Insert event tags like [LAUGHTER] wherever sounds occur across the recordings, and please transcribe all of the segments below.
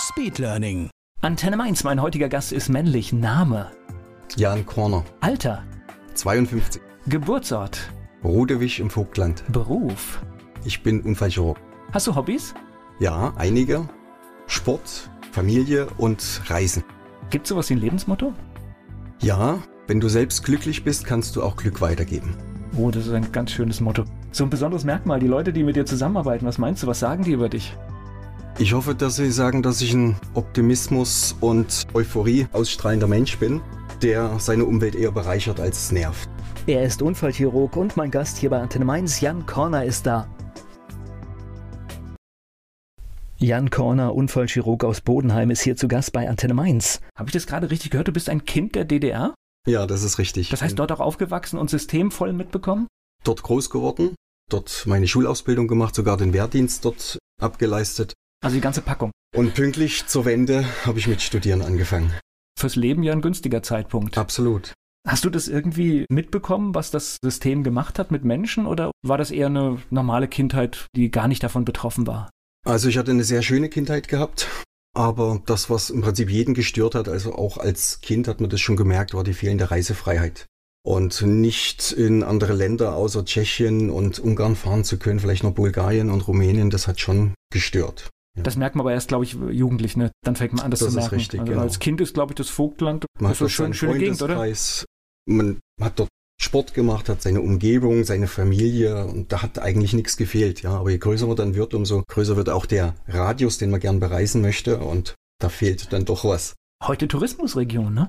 Speedlearning. Antenne Mainz, mein heutiger Gast ist männlich. Name, Jan Korner, Alter, 52, Geburtsort, Rodewig im Vogtland. Beruf. Ich bin Unfallchirurg. Hast du Hobbys? Ja, einige. Sport, Familie und Reisen. Gibt es sowas wie ein Lebensmotto? Ja, wenn du selbst glücklich bist, kannst du auch Glück weitergeben. Oh, das ist ein ganz schönes Motto. So ein besonderes Merkmal, die Leute, die mit dir zusammenarbeiten, was meinst du, was sagen die über dich? Ich hoffe, dass Sie sagen, dass ich ein Optimismus und Euphorie ausstrahlender Mensch bin, der seine Umwelt eher bereichert als es nervt. Er ist Unfallchirurg und mein Gast hier bei Antenne Mainz, Jan Korner, ist da. Jan Korner, Unfallchirurg aus Bodenheim, ist hier zu Gast bei Antenne Mainz. Habe ich das gerade richtig gehört? Du bist ein Kind der DDR? Ja, das ist richtig. Das heißt, dort auch aufgewachsen und systemvoll mitbekommen? dort groß geworden, dort meine Schulausbildung gemacht, sogar den Wehrdienst dort abgeleistet. Also die ganze Packung. Und pünktlich zur Wende habe ich mit Studieren angefangen. Fürs Leben ja ein günstiger Zeitpunkt. Absolut. Hast du das irgendwie mitbekommen, was das System gemacht hat mit Menschen oder war das eher eine normale Kindheit, die gar nicht davon betroffen war? Also ich hatte eine sehr schöne Kindheit gehabt, aber das, was im Prinzip jeden gestört hat, also auch als Kind hat man das schon gemerkt, war die fehlende Reisefreiheit. Und nicht in andere Länder außer Tschechien und Ungarn fahren zu können, vielleicht noch Bulgarien und Rumänien, das hat schon gestört. Ja. Das merkt man aber erst, glaube ich, jugendlich, ne? Dann fängt man an, das, Das zu ist merken. richtig, also genau. Als Kind ist, glaube ich, das Vogtland Man das ist so schön, schöne Gegend, oder? Man hat dort Sport gemacht, hat seine Umgebung, seine Familie und da hat eigentlich nichts gefehlt. Ja, aber je größer man dann wird, umso größer wird auch der Radius, den man gern bereisen möchte und da fehlt dann doch was. Heute Tourismusregion, ne?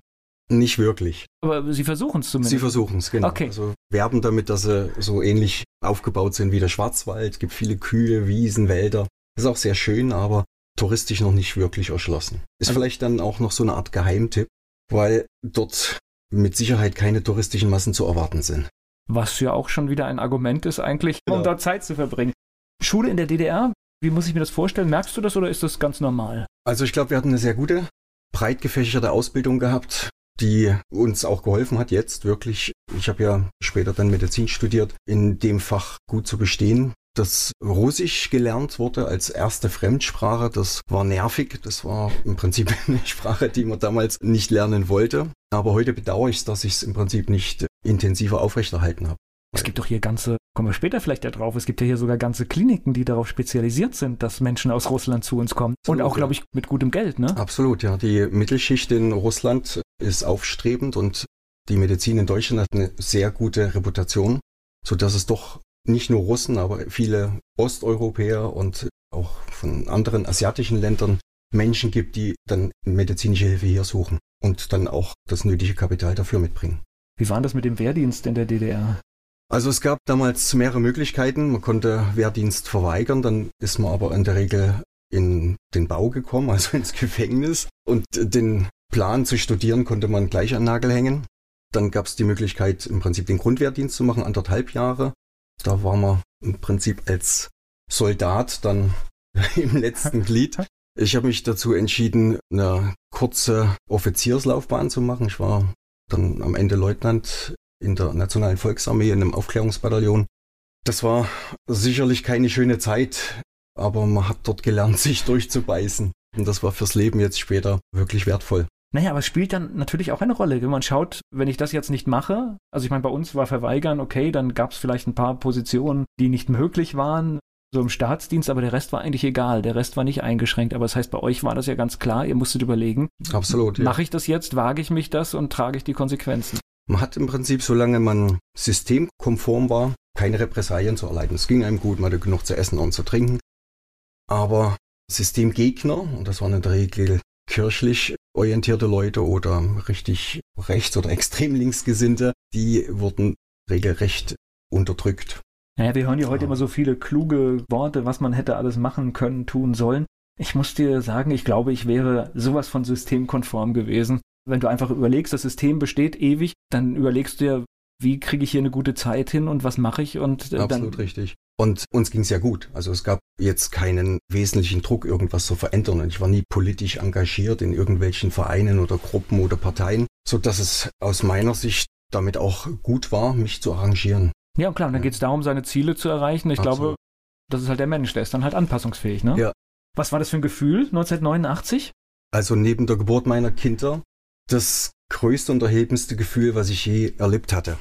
Nicht wirklich. Aber sie versuchen es zumindest. Sie versuchen es, genau. Okay. Also werben damit, dass sie so ähnlich aufgebaut sind wie der Schwarzwald. Es gibt viele Kühe, Wiesen, Wälder. Ist auch sehr schön, aber touristisch noch nicht wirklich erschlossen. Ist Also- vielleicht dann auch noch so eine Art Geheimtipp, weil dort mit Sicherheit keine touristischen Massen zu erwarten sind. Was ja auch schon wieder ein Argument ist eigentlich, um Genau. dort Zeit zu verbringen. Schule in der DDR, wie muss ich mir das vorstellen? Merkst du das oder ist das ganz normal? Also ich glaube, wir hatten eine sehr gute, breit gefächerte Ausbildung gehabt, die uns auch geholfen hat, jetzt wirklich. Ich habe ja später dann Medizin studiert, in dem Fach gut zu bestehen. Dass Russisch gelernt wurde als erste Fremdsprache, das war nervig. Das war im Prinzip [LAUGHS] eine Sprache, die man damals nicht lernen wollte. Aber heute bedauere ich es, dass ich es im Prinzip nicht intensiver aufrechterhalten habe. Es gibt doch hier ganze, kommen wir später vielleicht ja drauf, es gibt ja hier sogar ganze Kliniken, die darauf spezialisiert sind, dass Menschen aus Russland zu uns kommen. Und Absolut, auch, ja. glaube ich, mit gutem Geld, ne? Absolut, ja. Die Mittelschicht in Russland ist aufstrebend und die Medizin in Deutschland hat eine sehr gute Reputation, so dass es doch nicht nur Russen, aber viele Osteuropäer und auch von anderen asiatischen Ländern Menschen gibt, die dann medizinische Hilfe hier suchen und dann auch das nötige Kapital dafür mitbringen. Wie war das mit dem Wehrdienst in der DDR? Also es gab damals mehrere Möglichkeiten. Man konnte Wehrdienst verweigern, dann ist man aber in der Regel in den Bau gekommen, [LAUGHS] also ins Gefängnis. Und den Plan zu studieren konnte man gleich an Nagel hängen. Dann gab es die Möglichkeit, im Prinzip den Grundwehrdienst zu machen, anderthalb Jahre. Da war man im Prinzip als Soldat dann [LAUGHS] im letzten [LAUGHS] Glied. Ich habe mich dazu entschieden, eine kurze Offizierslaufbahn zu machen. Ich war dann am Ende Leutnant in der Nationalen Volksarmee in einem Aufklärungsbataillon. Das war sicherlich keine schöne Zeit, aber man hat dort gelernt, [LAUGHS] sich durchzubeißen. Und das war fürs Leben jetzt später wirklich wertvoll. Naja, aber es spielt dann natürlich auch eine Rolle. Wenn man schaut, wenn ich das jetzt nicht mache, also ich meine, bei uns war Verweigern, okay, dann gab es vielleicht ein paar Positionen, die nicht möglich waren, so im Staatsdienst, aber der Rest war eigentlich egal. Der Rest war nicht eingeschränkt. Aber das heißt, bei euch war das ja ganz klar, ihr musstet überlegen, Absolut. Ja. mache ich das jetzt, wage ich mich das und trage ich die Konsequenzen. Man hat im Prinzip, solange man systemkonform war, keine Repressalien zu erleiden. Es ging einem gut, man hatte genug zu essen und zu trinken. Aber Systemgegner, und das waren in der Regel kirchlich orientierte Leute oder richtig rechts- oder extrem linksgesinnte, die wurden regelrecht unterdrückt. Naja, wir hören ja heute Ja. immer so viele kluge Worte, was man hätte alles machen können, tun sollen. Ich muss dir sagen, ich glaube, ich wäre sowas von systemkonform gewesen. Wenn du einfach überlegst, das System besteht ewig, dann überlegst du dir, wie kriege ich hier eine gute Zeit hin und was mache ich und äh, Absolut dann richtig. Und uns ging es ja gut. Also es gab jetzt keinen wesentlichen Druck, irgendwas zu verändern. Und ich war nie politisch engagiert in irgendwelchen Vereinen oder Gruppen oder Parteien, so dass es aus meiner Sicht damit auch gut war, mich zu arrangieren. Ja, klar, und dann ja. geht es darum, seine Ziele zu erreichen. Ich Absolut. glaube, das ist halt der Mensch, der ist dann halt anpassungsfähig, ne? Ja. Was war das für ein Gefühl 1989? Also neben der Geburt meiner Kinder das größte und erhebendste Gefühl, was ich je erlebt hatte.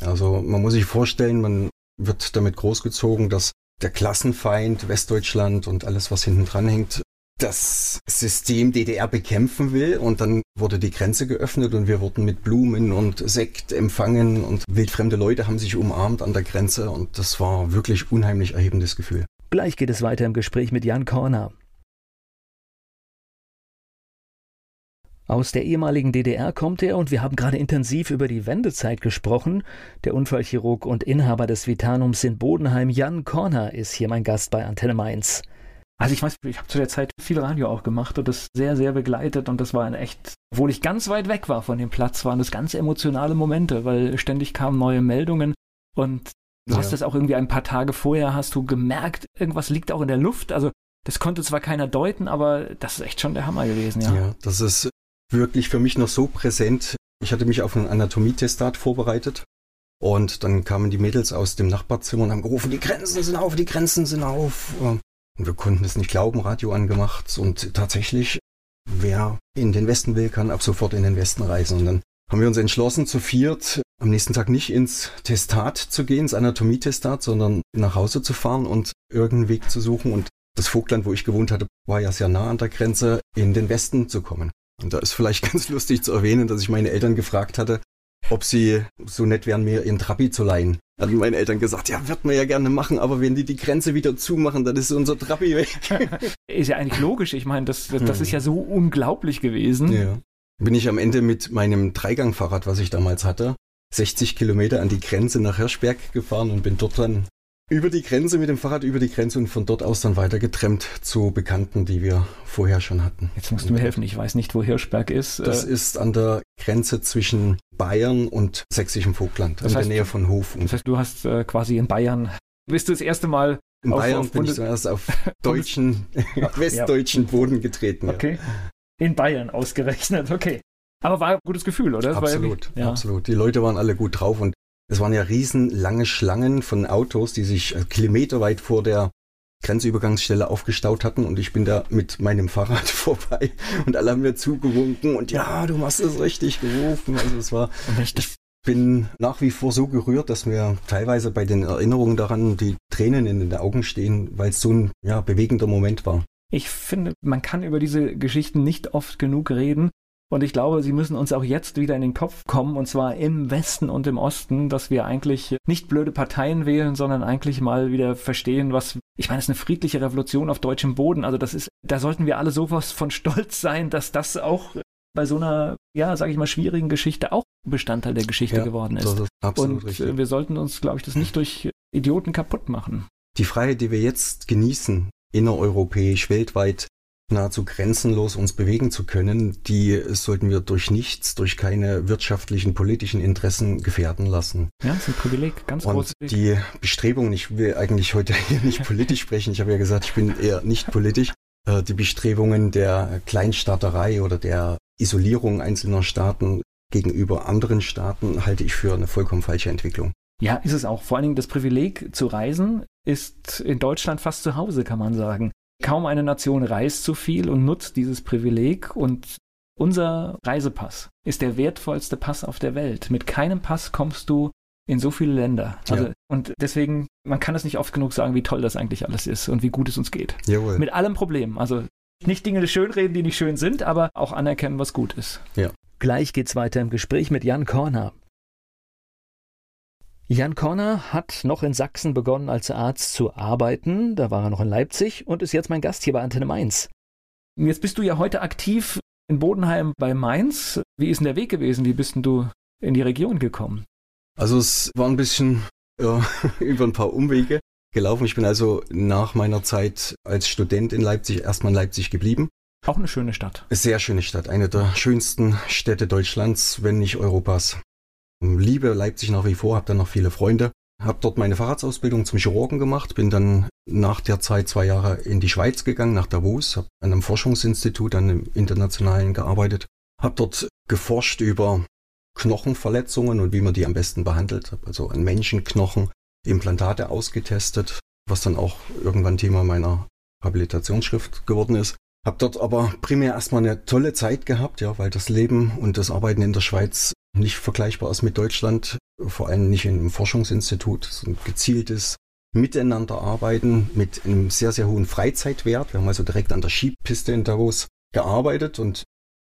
Also man muss sich vorstellen, man wird damit großgezogen, dass der Klassenfeind Westdeutschland und alles, was hinten dran hängt, das System DDR bekämpfen will. Und dann wurde die Grenze geöffnet und wir wurden mit Blumen und Sekt empfangen und wildfremde Leute haben sich umarmt an der Grenze und das war wirklich unheimlich erhebendes Gefühl. Gleich geht es weiter im Gespräch mit Jan Korner. Aus der ehemaligen DDR kommt er und wir haben gerade intensiv über die Wendezeit gesprochen. Der Unfallchirurg und Inhaber des Vitanums in Bodenheim, Jan Korner, ist hier mein Gast bei Antenne Mainz. Also ich weiß, ich habe zu der Zeit viel Radio auch gemacht und das sehr, sehr begleitet und das war ein echt, obwohl ich ganz weit weg war von dem Platz, waren das ganz emotionale Momente, weil ständig kamen neue Meldungen und du ja. hast das auch irgendwie ein paar Tage vorher, hast du gemerkt, irgendwas liegt auch in der Luft, also das konnte zwar keiner deuten, aber das ist echt schon der Hammer gewesen, ja. Ja, das ist wirklich für mich noch so präsent. Ich hatte mich auf ein Anatomietestat vorbereitet und dann kamen die Mädels aus dem Nachbarzimmer und haben gerufen, die Grenzen sind auf, die Grenzen sind auf. Und wir konnten es nicht glauben, Radio angemacht und tatsächlich, wer in den Westen will, kann ab sofort in den Westen reisen. Und dann haben wir uns entschlossen, zu viert am nächsten Tag nicht ins Testat zu gehen, ins Anatomietestat, sondern nach Hause zu fahren und irgendeinen Weg zu suchen. Und das Vogtland, wo ich gewohnt hatte, war ja sehr nah an der Grenze, in den Westen zu kommen. Und da ist vielleicht [LAUGHS] ganz lustig zu erwähnen, dass ich meine Eltern gefragt hatte, ob sie so nett wären, mir ihren Trabi zu leihen. Da hatten meine Eltern gesagt, ja, wird man ja gerne machen, aber wenn die die Grenze wieder zumachen, dann ist unser Trabi weg. [LAUGHS] ist ja eigentlich logisch. Ich meine, das, das, das ist ja so unglaublich gewesen. Ja. Bin ich am Ende mit meinem Dreigangfahrrad, was ich damals hatte, 60 Kilometer an die Grenze nach Hirschberg gefahren und bin dort dann über die Grenze mit dem Fahrrad über die Grenze und von dort aus dann weiter getrennt zu Bekannten, die wir vorher schon hatten. Jetzt musst du mir helfen, ich weiß nicht, wo Hirschberg ist. Das äh, ist an der Grenze zwischen Bayern und sächsischem Vogtland, das in heißt, der Nähe von Hof. Das heißt, du hast äh, quasi in Bayern, bist du das erste Mal in auf, Bayern auf bin ich zuerst auf [LAUGHS] deutschen, [LAUGHS] westdeutschen ja. Boden getreten. Okay. In Bayern ausgerechnet, okay. Aber war ein gutes Gefühl, oder? Absolut, ja. absolut. Die Leute waren alle gut drauf und es waren ja riesenlange Schlangen von Autos, die sich äh, kilometerweit vor der Grenzübergangsstelle aufgestaut hatten und ich bin da mit meinem Fahrrad [LAUGHS] vorbei und alle haben mir zugewunken und ja, du machst es richtig gerufen. Also es war, ich bin nach wie vor so gerührt, dass mir teilweise bei den Erinnerungen daran die Tränen in den Augen stehen, weil es so ein ja, bewegender Moment war. Ich finde, man kann über diese Geschichten nicht oft genug reden. Und ich glaube, sie müssen uns auch jetzt wieder in den Kopf kommen, und zwar im Westen und im Osten, dass wir eigentlich nicht blöde Parteien wählen, sondern eigentlich mal wieder verstehen, was, ich meine, es ist eine friedliche Revolution auf deutschem Boden. Also das ist, da sollten wir alle sowas von stolz sein, dass das auch bei so einer, ja, sage ich mal, schwierigen Geschichte auch Bestandteil der Geschichte ja, geworden ist. ist absolut und richtig. wir sollten uns, glaube ich, das nicht durch Idioten kaputt machen. Die Freiheit, die wir jetzt genießen, innereuropäisch, weltweit, nahezu grenzenlos uns bewegen zu können, die sollten wir durch nichts, durch keine wirtschaftlichen, politischen Interessen gefährden lassen. Ja, das ist ein Privileg, ganz großes Und die Bestrebungen, ich will eigentlich heute [LAUGHS] hier nicht politisch sprechen, ich habe ja gesagt, ich bin eher nicht politisch, äh, die Bestrebungen der Kleinstaaterei oder der Isolierung einzelner Staaten gegenüber anderen Staaten halte ich für eine vollkommen falsche Entwicklung. Ja, ist es auch. Vor allen Dingen das Privileg zu reisen ist in Deutschland fast zu Hause, kann man sagen. Kaum eine Nation reist so viel und nutzt dieses Privileg und unser Reisepass ist der wertvollste Pass auf der Welt. Mit keinem Pass kommst du in so viele Länder. Also, ja. Und deswegen, man kann es nicht oft genug sagen, wie toll das eigentlich alles ist und wie gut es uns geht. Jawohl. Mit allem Problem. Also nicht Dinge schönreden, die nicht schön sind, aber auch anerkennen, was gut ist. Ja. Gleich geht's weiter im Gespräch mit Jan Korner. Jan Korner hat noch in Sachsen begonnen, als Arzt zu arbeiten. Da war er noch in Leipzig und ist jetzt mein Gast hier bei Antenne Mainz. Jetzt bist du ja heute aktiv in Bodenheim bei Mainz. Wie ist denn der Weg gewesen? Wie bist denn du in die Region gekommen? Also es war ein bisschen ja, [LAUGHS] über ein paar Umwege gelaufen. Ich bin also nach meiner Zeit als Student in Leipzig erstmal in Leipzig geblieben. Auch eine schöne Stadt. Sehr schöne Stadt. Eine der schönsten Städte Deutschlands, wenn nicht Europas. Liebe Leipzig nach wie vor, habe dann noch viele Freunde. Habe dort meine Fahrradsausbildung zum Chirurgen gemacht, bin dann nach der Zeit zwei Jahre in die Schweiz gegangen, nach Davos, habe an einem Forschungsinstitut, an einem internationalen gearbeitet, habe dort geforscht über Knochenverletzungen und wie man die am besten behandelt, habe also an Menschenknochen Implantate ausgetestet, was dann auch irgendwann Thema meiner Habilitationsschrift geworden ist. Hab dort aber primär erstmal eine tolle Zeit gehabt, ja, weil das Leben und das Arbeiten in der Schweiz nicht vergleichbar ist mit Deutschland, vor allem nicht in einem Forschungsinstitut. Es ein gezieltes Miteinanderarbeiten mit einem sehr, sehr hohen Freizeitwert. Wir haben also direkt an der Skipiste in Davos gearbeitet und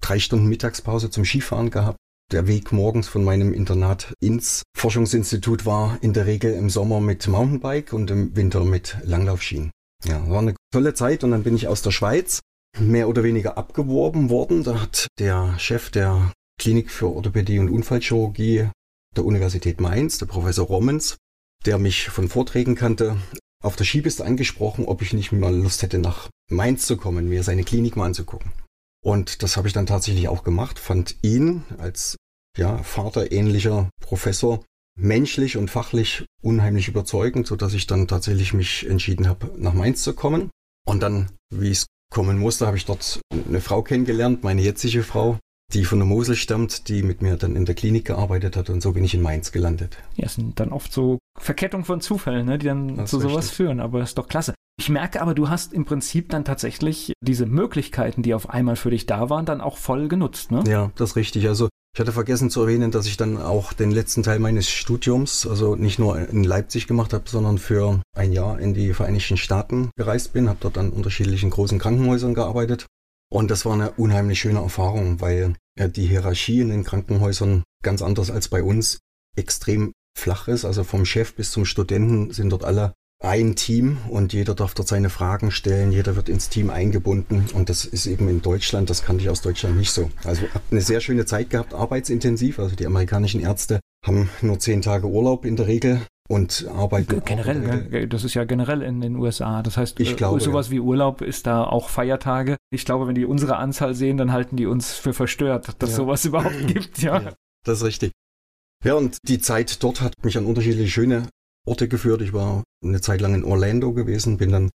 drei Stunden Mittagspause zum Skifahren gehabt. Der Weg morgens von meinem Internat ins Forschungsinstitut war in der Regel im Sommer mit Mountainbike und im Winter mit Langlaufschienen. Ja, war eine tolle Zeit und dann bin ich aus der Schweiz mehr oder weniger abgeworben worden. Da hat der Chef der Klinik für Orthopädie und Unfallchirurgie der Universität Mainz, der Professor Rommens, der mich von Vorträgen kannte, auf der Skipiste angesprochen, ob ich nicht mal Lust hätte, nach Mainz zu kommen, mir seine Klinik mal anzugucken. Und das habe ich dann tatsächlich auch gemacht, fand ihn als ja, vaterähnlicher Professor menschlich und fachlich unheimlich überzeugend, so dass ich dann tatsächlich mich entschieden habe, nach Mainz zu kommen. Und dann, wie es kommen musste, habe ich dort eine Frau kennengelernt, meine jetzige Frau, die von der Mosel stammt, die mit mir dann in der Klinik gearbeitet hat und so bin ich in Mainz gelandet. Ja, es sind dann oft so Verkettung von Zufällen, ne, die dann das zu sowas richtig. führen, aber das ist doch klasse. Ich merke aber, du hast im Prinzip dann tatsächlich diese Möglichkeiten, die auf einmal für dich da waren, dann auch voll genutzt, ne? Ja, das ist richtig. Also ich hatte vergessen zu erwähnen, dass ich dann auch den letzten Teil meines Studiums, also nicht nur in Leipzig gemacht habe, sondern für ein Jahr in die Vereinigten Staaten gereist bin, habe dort an unterschiedlichen großen Krankenhäusern gearbeitet. Und das war eine unheimlich schöne Erfahrung, weil ja, die Hierarchie in den Krankenhäusern ganz anders als bei uns extrem flach ist. Also vom Chef bis zum Studenten sind dort alle ein Team und jeder darf dort seine Fragen stellen, jeder wird ins Team eingebunden und das ist eben in Deutschland, das kannte ich aus Deutschland nicht so. Also habe eine sehr schöne Zeit gehabt, arbeitsintensiv, also die amerikanischen Ärzte haben nur zehn Tage Urlaub in der Regel und arbeiten. Generell, das ist ja generell in den USA. Das heißt, ich äh, glaube, sowas wie Urlaub ist da auch Feiertage. Ich glaube, wenn die unsere Anzahl sehen, dann halten die uns für verstört, dass ja. sowas überhaupt [LAUGHS] gibt, ja. ja. Das ist richtig. Ja, und die Zeit dort hat mich an unterschiedliche schöne Orte geführt. Ich war eine Zeit lang in Orlando gewesen, bin dann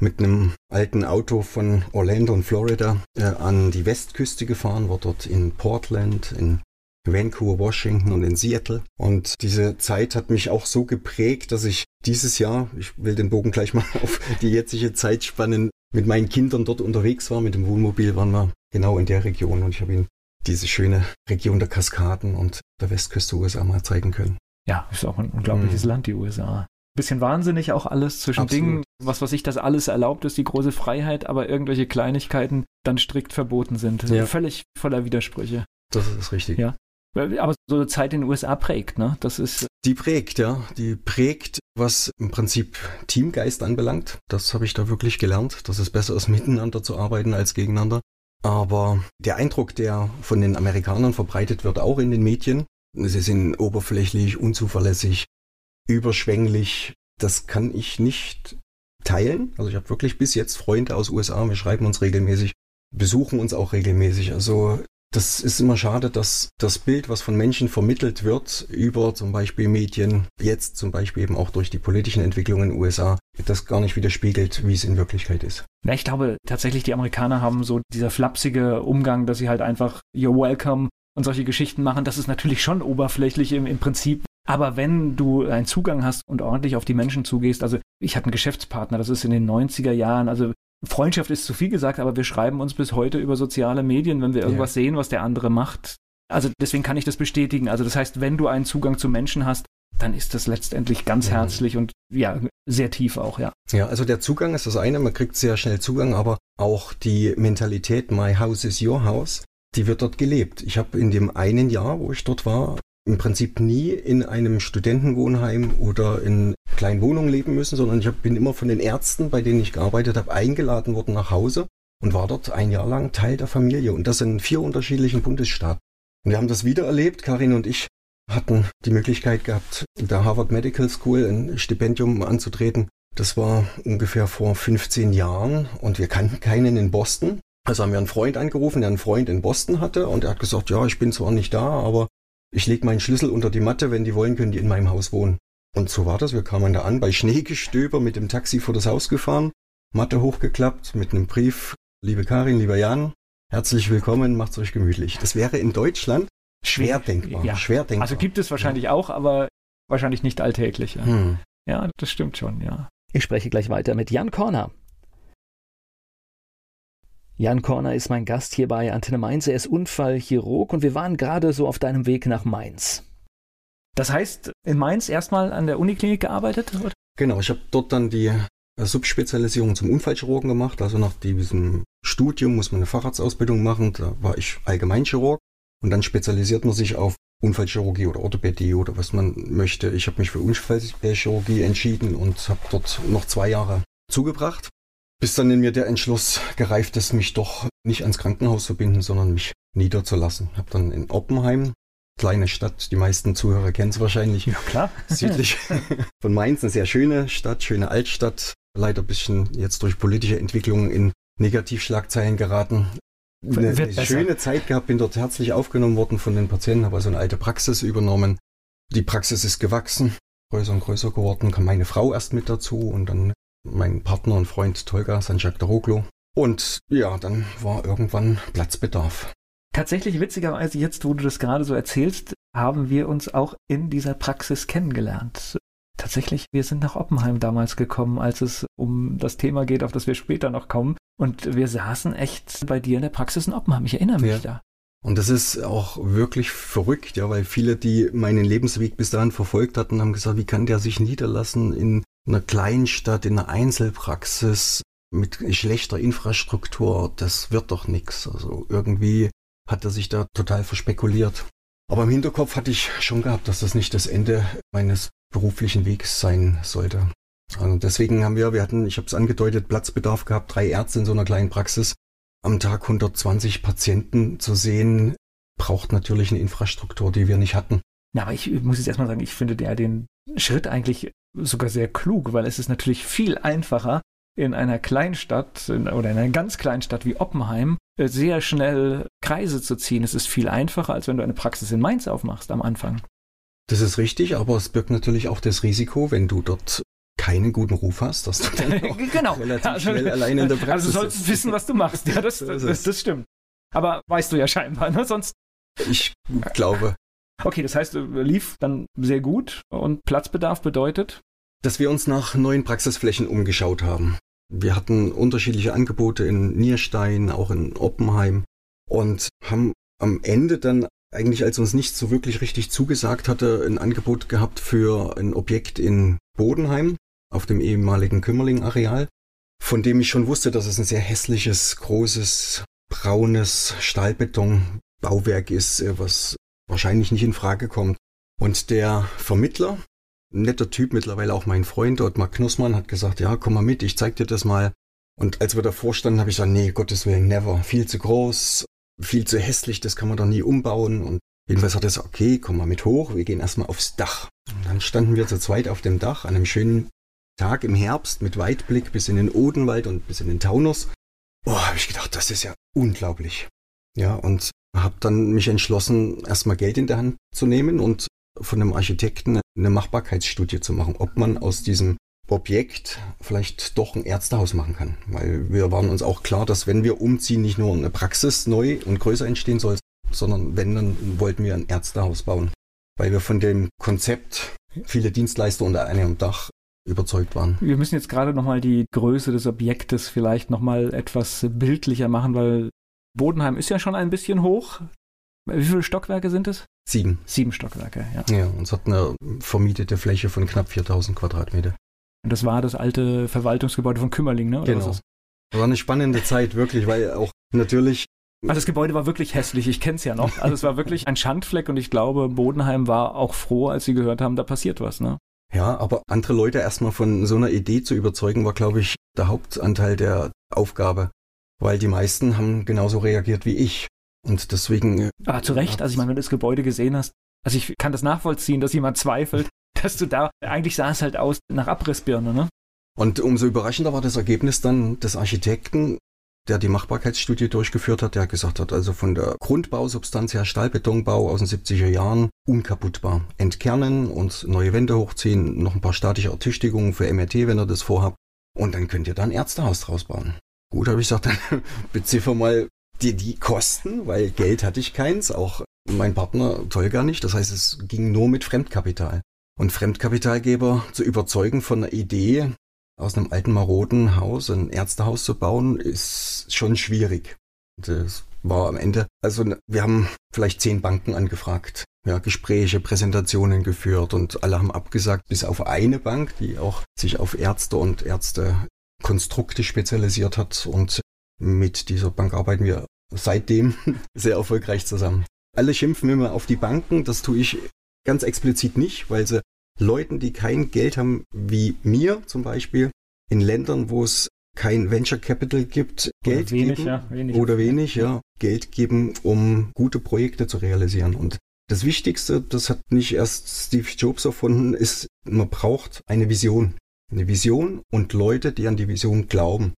mit einem alten Auto von Orlando und Florida äh, an die Westküste gefahren, war dort in Portland, in Vancouver, Washington und in Seattle. Und diese Zeit hat mich auch so geprägt, dass ich dieses Jahr, ich will den Bogen gleich mal [LAUGHS] auf die jetzige Zeit spannen, mit meinen Kindern dort unterwegs war. Mit dem Wohnmobil waren wir genau in der Region und ich habe ihnen diese schöne Region der Kaskaden und der Westküste USA mal zeigen können. Ja, ist auch ein unglaubliches mhm. Land, die USA. Bisschen wahnsinnig auch alles zwischen Absolut. Dingen, was was ich das alles erlaubt ist, die große Freiheit, aber irgendwelche Kleinigkeiten dann strikt verboten sind. Ja. Völlig voller Widersprüche. Das ist richtig. Ja. Aber so eine Zeit in den USA prägt, ne? Das ist. Die prägt, ja. Die prägt, was im Prinzip Teamgeist anbelangt. Das habe ich da wirklich gelernt, dass es besser ist, miteinander zu arbeiten als gegeneinander. Aber der Eindruck, der von den Amerikanern verbreitet wird, auch in den Medien, Sie sind oberflächlich, unzuverlässig, überschwänglich. Das kann ich nicht teilen. Also ich habe wirklich bis jetzt Freunde aus USA, wir schreiben uns regelmäßig, besuchen uns auch regelmäßig. Also das ist immer schade, dass das Bild, was von Menschen vermittelt wird, über zum Beispiel Medien, jetzt zum Beispiel eben auch durch die politischen Entwicklungen in den USA, das gar nicht widerspiegelt, wie es in Wirklichkeit ist. Ja, ich glaube tatsächlich, die Amerikaner haben so dieser flapsige Umgang, dass sie halt einfach You're welcome und solche Geschichten machen, das ist natürlich schon oberflächlich im, im Prinzip. Aber wenn du einen Zugang hast und ordentlich auf die Menschen zugehst, also ich hatte einen Geschäftspartner, das ist in den 90er Jahren, also Freundschaft ist zu viel gesagt, aber wir schreiben uns bis heute über soziale Medien, wenn wir irgendwas ja. sehen, was der andere macht. Also deswegen kann ich das bestätigen. Also das heißt, wenn du einen Zugang zu Menschen hast, dann ist das letztendlich ganz ja. herzlich und ja, sehr tief auch, ja. Ja, also der Zugang ist das eine, man kriegt sehr schnell Zugang, aber auch die Mentalität My House is Your House, die wird dort gelebt. Ich habe in dem einen Jahr, wo ich dort war, im Prinzip nie in einem Studentenwohnheim oder in kleinen Wohnungen leben müssen, sondern ich bin immer von den Ärzten, bei denen ich gearbeitet habe, eingeladen worden nach Hause und war dort ein Jahr lang Teil der Familie. Und das in vier unterschiedlichen Bundesstaaten. Und wir haben das wieder erlebt, Karin und ich, hatten die Möglichkeit gehabt, der Harvard Medical School ein Stipendium anzutreten. Das war ungefähr vor 15 Jahren und wir kannten keinen in Boston. Also haben wir einen Freund angerufen, der einen Freund in Boston hatte und er hat gesagt, ja, ich bin zwar nicht da, aber ich lege meinen Schlüssel unter die Matte, wenn die wollen, können die in meinem Haus wohnen. Und so war das, wir kamen da an, bei Schneegestöber mit dem Taxi vor das Haus gefahren, Matte hochgeklappt mit einem Brief, liebe Karin, lieber Jan, herzlich willkommen, macht's euch gemütlich. Das wäre in Deutschland schwer denkbar, ja. schwer denkbar. Also gibt es wahrscheinlich ja. auch, aber wahrscheinlich nicht alltäglich. Ja. Hm. ja, das stimmt schon, ja. Ich spreche gleich weiter mit Jan Korner. Jan Korner ist mein Gast hier bei Antenne Mainz. Er ist Unfallchirurg und wir waren gerade so auf deinem Weg nach Mainz. Das heißt, in Mainz erstmal an der Uniklinik gearbeitet? Oder? Genau, ich habe dort dann die äh, Subspezialisierung zum Unfallchirurgen gemacht. Also nach diesem Studium muss man eine Facharztausbildung machen. Da war ich Allgemeinchirurg und dann spezialisiert man sich auf Unfallchirurgie oder Orthopädie oder was man möchte. Ich habe mich für Unfallchirurgie entschieden und habe dort noch zwei Jahre zugebracht, bis dann in mir der Entschluss gereift ist, mich doch nicht ans Krankenhaus zu binden, sondern mich niederzulassen. Habe dann in Oppenheim, kleine Stadt, die meisten Zuhörer kennen es wahrscheinlich. Ja, klar. Südlich [LAUGHS] von Mainz, eine sehr schöne Stadt, schöne Altstadt. Leider ein bisschen jetzt durch politische Entwicklungen in Negativschlagzeilen geraten eine, eine schöne Zeit gehabt, bin dort herzlich aufgenommen worden von den Patienten, habe also eine alte Praxis übernommen. Die Praxis ist gewachsen, größer und größer geworden, kam meine Frau erst mit dazu und dann mein Partner und Freund Tolga Sanjak Daroglu. Und ja, dann war irgendwann Platzbedarf. Tatsächlich witzigerweise, jetzt wo du das gerade so erzählst, haben wir uns auch in dieser Praxis kennengelernt. Tatsächlich, wir sind nach Oppenheim damals gekommen, als es um das Thema geht, auf das wir später noch kommen. Und wir saßen echt bei dir in der Praxis in Oppenheim. Ich erinnere mich ja. da. Und das ist auch wirklich verrückt, ja, weil viele, die meinen Lebensweg bis dahin verfolgt hatten, haben gesagt, wie kann der sich niederlassen in einer Kleinstadt, in einer Einzelpraxis mit schlechter Infrastruktur? Das wird doch nichts. Also irgendwie hat er sich da total verspekuliert. Aber im Hinterkopf hatte ich schon gehabt, dass das nicht das Ende meines beruflichen Wegs sein sollte. Also deswegen haben wir, wir hatten, ich habe es angedeutet, Platzbedarf gehabt, drei Ärzte in so einer kleinen Praxis. Am Tag 120 Patienten zu sehen, braucht natürlich eine Infrastruktur, die wir nicht hatten. Ja, aber ich muss jetzt erstmal sagen, ich finde der den Schritt eigentlich sogar sehr klug, weil es ist natürlich viel einfacher, in einer Kleinstadt in, oder in einer ganz kleinen Stadt wie Oppenheim äh, sehr schnell Kreise zu ziehen. Es ist viel einfacher, als wenn du eine Praxis in Mainz aufmachst am Anfang. Das ist richtig, aber es birgt natürlich auch das Risiko, wenn du dort keinen guten Ruf hast, dass du dann [LAUGHS] auch genau. relativ also, schnell allein in der Praxis Also sollst du wissen, was du machst. Ja, das, das, das stimmt. Aber weißt du ja scheinbar, ne? Sonst. Ich glaube. Okay, das heißt, lief dann sehr gut und Platzbedarf bedeutet? Dass wir uns nach neuen Praxisflächen umgeschaut haben. Wir hatten unterschiedliche Angebote in Nierstein, auch in Oppenheim und haben am Ende dann eigentlich, als uns nicht so wirklich richtig zugesagt hatte, ein Angebot gehabt für ein Objekt in Bodenheim auf dem ehemaligen Kümmerling-Areal, von dem ich schon wusste, dass es ein sehr hässliches, großes, braunes Stahlbeton-Bauwerk ist, äh, was wahrscheinlich nicht in Frage kommt. Und der Vermittler, netter Typ, mittlerweile auch mein Freund Ottmar Knussmann, hat gesagt, ja, komm mal mit, ich zeig dir das mal. Und als wir davor standen, habe ich gesagt, nee, Gottes Willen, never. Viel zu groß, viel zu hässlich, das kann man doch nie umbauen. Und jedenfalls hat er gesagt, okay, komm mal mit hoch, wir gehen erstmal aufs Dach. Und dann standen wir zu zweit auf dem Dach an einem schönen Tag im Herbst mit Weitblick bis in den Odenwald und bis in den Taunus. Boah, habe ich gedacht, das ist ja unglaublich. Ja, und habe dann mich entschlossen, erstmal Geld in der Hand zu nehmen und von einem Architekten eine Machbarkeitsstudie zu machen, ob man aus diesem Objekt vielleicht doch ein Ärztehaus machen kann. Weil wir waren uns auch klar, dass wenn wir umziehen, nicht nur eine Praxis neu und größer entstehen soll, sondern wenn, dann wollten wir ein Ärztehaus bauen. Weil wir von dem Konzept viele Dienstleister unter einem Dach überzeugt waren. Wir müssen jetzt gerade nochmal die Größe des Objektes vielleicht nochmal etwas bildlicher machen, weil Bodenheim ist ja schon ein bisschen hoch. Wie viele Stockwerke sind es? Sieben. Sieben Stockwerke, ja. Ja, und es hat eine vermietete Fläche von knapp 4000 Quadratmeter. Und das war das alte Verwaltungsgebäude von Kümmerling, ne? Oder genau. Das war eine spannende Zeit, wirklich, weil auch natürlich. Also das Gebäude war wirklich hässlich, ich kenne es ja noch. [LAUGHS] Also es war wirklich ein Schandfleck und ich glaube, Bodenheim war auch froh, als sie gehört haben, da passiert was, ne? Ja, aber andere Leute erstmal von so einer Idee zu überzeugen, war, glaube ich, der Hauptanteil der Aufgabe. Weil die meisten haben genauso reagiert wie ich. Und deswegen. Ah, zu Recht. Also ich meine, wenn du das Gebäude gesehen hast, Also ich kann das nachvollziehen, dass jemand zweifelt, [LAUGHS] dass du da, eigentlich sah es halt aus nach Abrissbirne, ne? Und umso überraschender war das Ergebnis dann des Architekten, der die Machbarkeitsstudie durchgeführt hat, der gesagt hat, also von der Grundbausubstanz her Stahlbetonbau aus den 70er Jahren unkaputtbar. Entkernen und neue Wände hochziehen, noch ein paar statische Ertüchtigungen für MRT, wenn ihr das vorhabt. Und dann könnt ihr da ein Ärztehaus draus bauen. Gut, habe ich gesagt, dann [LAUGHS] beziffer mal die, die Kosten, weil Geld hatte ich keins, auch mein Partner Tolga nicht. Das heißt, es ging nur mit Fremdkapital. Und Fremdkapitalgeber zu überzeugen von einer Idee, aus einem alten maroden Haus ein Ärztehaus zu bauen, ist schon schwierig. Das war am Ende, also wir haben vielleicht zehn Banken angefragt, ja, Gespräche, Präsentationen geführt und alle haben abgesagt, bis auf eine Bank, die auch sich auf Ärzte und Ärztekonstrukte spezialisiert hat und mit dieser Bank arbeiten wir seitdem [LAUGHS] sehr erfolgreich zusammen. Alle schimpfen immer auf die Banken, das tue ich ganz explizit nicht, weil sie Leuten, die kein Geld haben, wie mir zum Beispiel, in Ländern, wo es kein Venture Capital gibt, oder Geld wenig, geben ja, wenig. oder wenig, ja, Geld geben, um gute Projekte zu realisieren. Und das Wichtigste, das hat nicht erst Steve Jobs erfunden, ist, man braucht eine Vision. Eine Vision und Leute, die an die Vision glauben.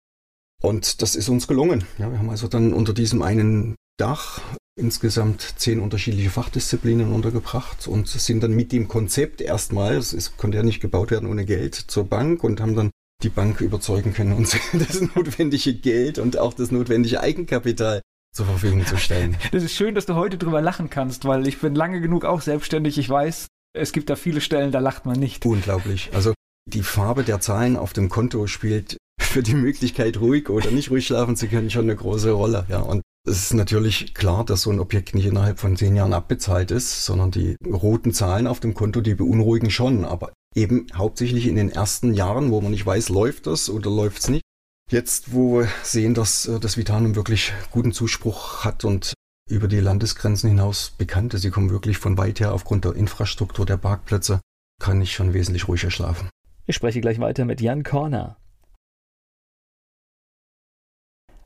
Und das ist uns gelungen. Ja, wir haben also dann unter diesem einen Dach insgesamt zehn unterschiedliche Fachdisziplinen untergebracht und sind dann mit dem Konzept erstmal, es konnte ja nicht gebaut werden ohne Geld, zur Bank und haben dann die Bank überzeugen können, uns [LAUGHS] das notwendige Geld und auch das notwendige Eigenkapital zur Verfügung zu stellen. Das ist schön, dass du heute drüber lachen kannst, weil ich bin lange genug auch selbstständig. Ich weiß, es gibt da viele Stellen, da lacht man nicht. Unglaublich. Also die Farbe der Zahlen auf dem Konto spielt [LAUGHS] für die Möglichkeit, ruhig oder nicht ruhig schlafen zu können, schon eine große Rolle. Ja, und es ist natürlich klar, dass so ein Objekt nicht innerhalb von zehn Jahren abbezahlt ist, sondern die roten Zahlen auf dem Konto, die beunruhigen schon, aber eben hauptsächlich in den ersten Jahren, wo man nicht weiß, läuft das oder läuft es nicht. Jetzt, wo wir sehen, dass äh, das Vitanum wirklich guten Zuspruch hat und über die Landesgrenzen hinaus bekannt ist, sie kommen wirklich von weit her aufgrund der Infrastruktur der Parkplätze, kann ich schon wesentlich ruhiger schlafen. Ich spreche gleich weiter mit Jan Korner.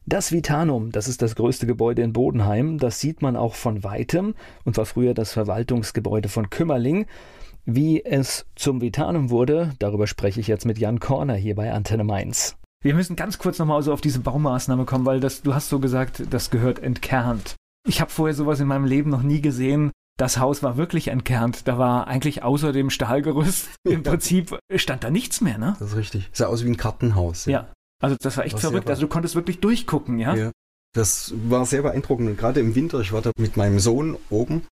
Das Vitanum, das ist das größte Gebäude in Bodenheim, das sieht man auch von weitem und war früher das Verwaltungsgebäude von Kümmerling. Wie es zum Vitanum wurde, darüber spreche ich jetzt mit Jan Korner hier bei Antenne Mainz. Wir müssen ganz kurz nochmal so auf diese Baumaßnahme kommen, weil das, du hast so gesagt, das gehört entkernt. Ich habe vorher sowas in meinem Leben noch nie gesehen. Das Haus war wirklich entkernt. Da war eigentlich außer dem Stahlgerüst im Prinzip stand da nichts mehr, ne? Das ist richtig. Sah aus wie ein Kartenhaus. Ja. ja. Also das war echt das verrückt. Also du konntest wirklich durchgucken, ja? ja? Das war sehr beeindruckend. Und gerade im Winter, ich war da mit meinem Sohn oben,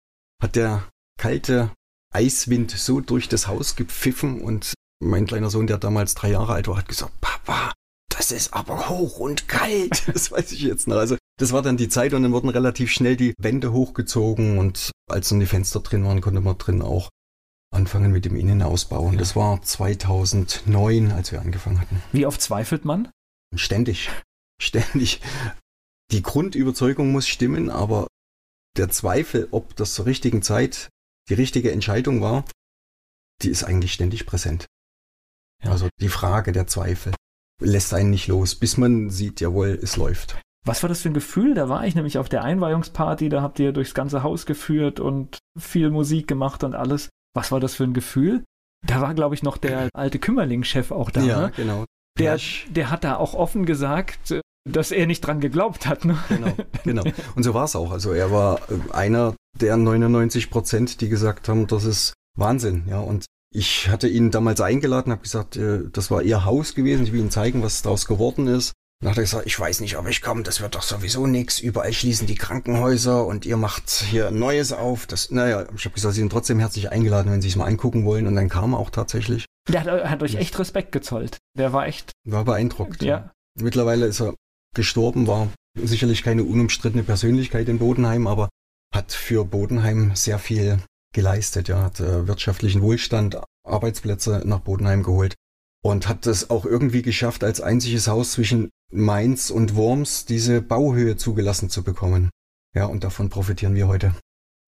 hat der kalte Eiswind so durch das Haus gepfiffen und mein kleiner Sohn, der damals drei Jahre alt war, hat gesagt, Papa, das ist aber hoch und kalt. [LAUGHS] Das weiß ich jetzt noch. Also das war dann die Zeit und dann wurden relativ schnell die Wände hochgezogen und als dann die Fenster drin waren, konnte man drin auch anfangen mit dem Innenausbau. Und ja. das war 2009, als wir angefangen hatten. Wie oft zweifelt man? Ständig. Ständig. Die Grundüberzeugung muss stimmen, aber der Zweifel, ob das zur richtigen Zeit die richtige Entscheidung war, die ist eigentlich ständig präsent. Ja. Also die Frage der Zweifel lässt einen nicht los, bis man sieht, jawohl, es läuft. Was war das für ein Gefühl? Da war ich nämlich auf der Einweihungsparty, da habt ihr durchs ganze Haus geführt und viel Musik gemacht und alles. Was war das für ein Gefühl? Da war, glaube ich, noch der alte Kümmerling-Chef auch da. Ja, ne? genau. Der, der hat da auch offen gesagt, dass er nicht dran geglaubt hat. Ne? Genau, genau. Und so war es auch. Also er war äh, einer der 99 Prozent, die gesagt haben, das ist Wahnsinn. Ja, und ich hatte ihn damals eingeladen, habe gesagt, äh, das war ihr Haus gewesen. Ich will ihm zeigen, was daraus geworden ist. Dann hat er gesagt, ich weiß nicht, ob ich komme, das wird doch sowieso nichts. Überall schließen die Krankenhäuser und ihr macht hier Neues auf. Das, naja, ich habe gesagt, Sie sind trotzdem herzlich eingeladen, wenn Sie es mal angucken wollen. Und dann kam er auch tatsächlich. Der hat, hat euch echt Respekt gezollt. Der war echt. War beeindruckt. Ja. ja. Mittlerweile ist er gestorben, war sicherlich keine unumstrittene Persönlichkeit in Bodenheim, aber hat für Bodenheim sehr viel geleistet. Ja, hat äh, wirtschaftlichen Wohlstand, Arbeitsplätze nach Bodenheim geholt und hat es auch irgendwie geschafft, als einziges Haus zwischen Mainz und Worms diese Bauhöhe zugelassen zu bekommen. Ja, und davon profitieren wir heute.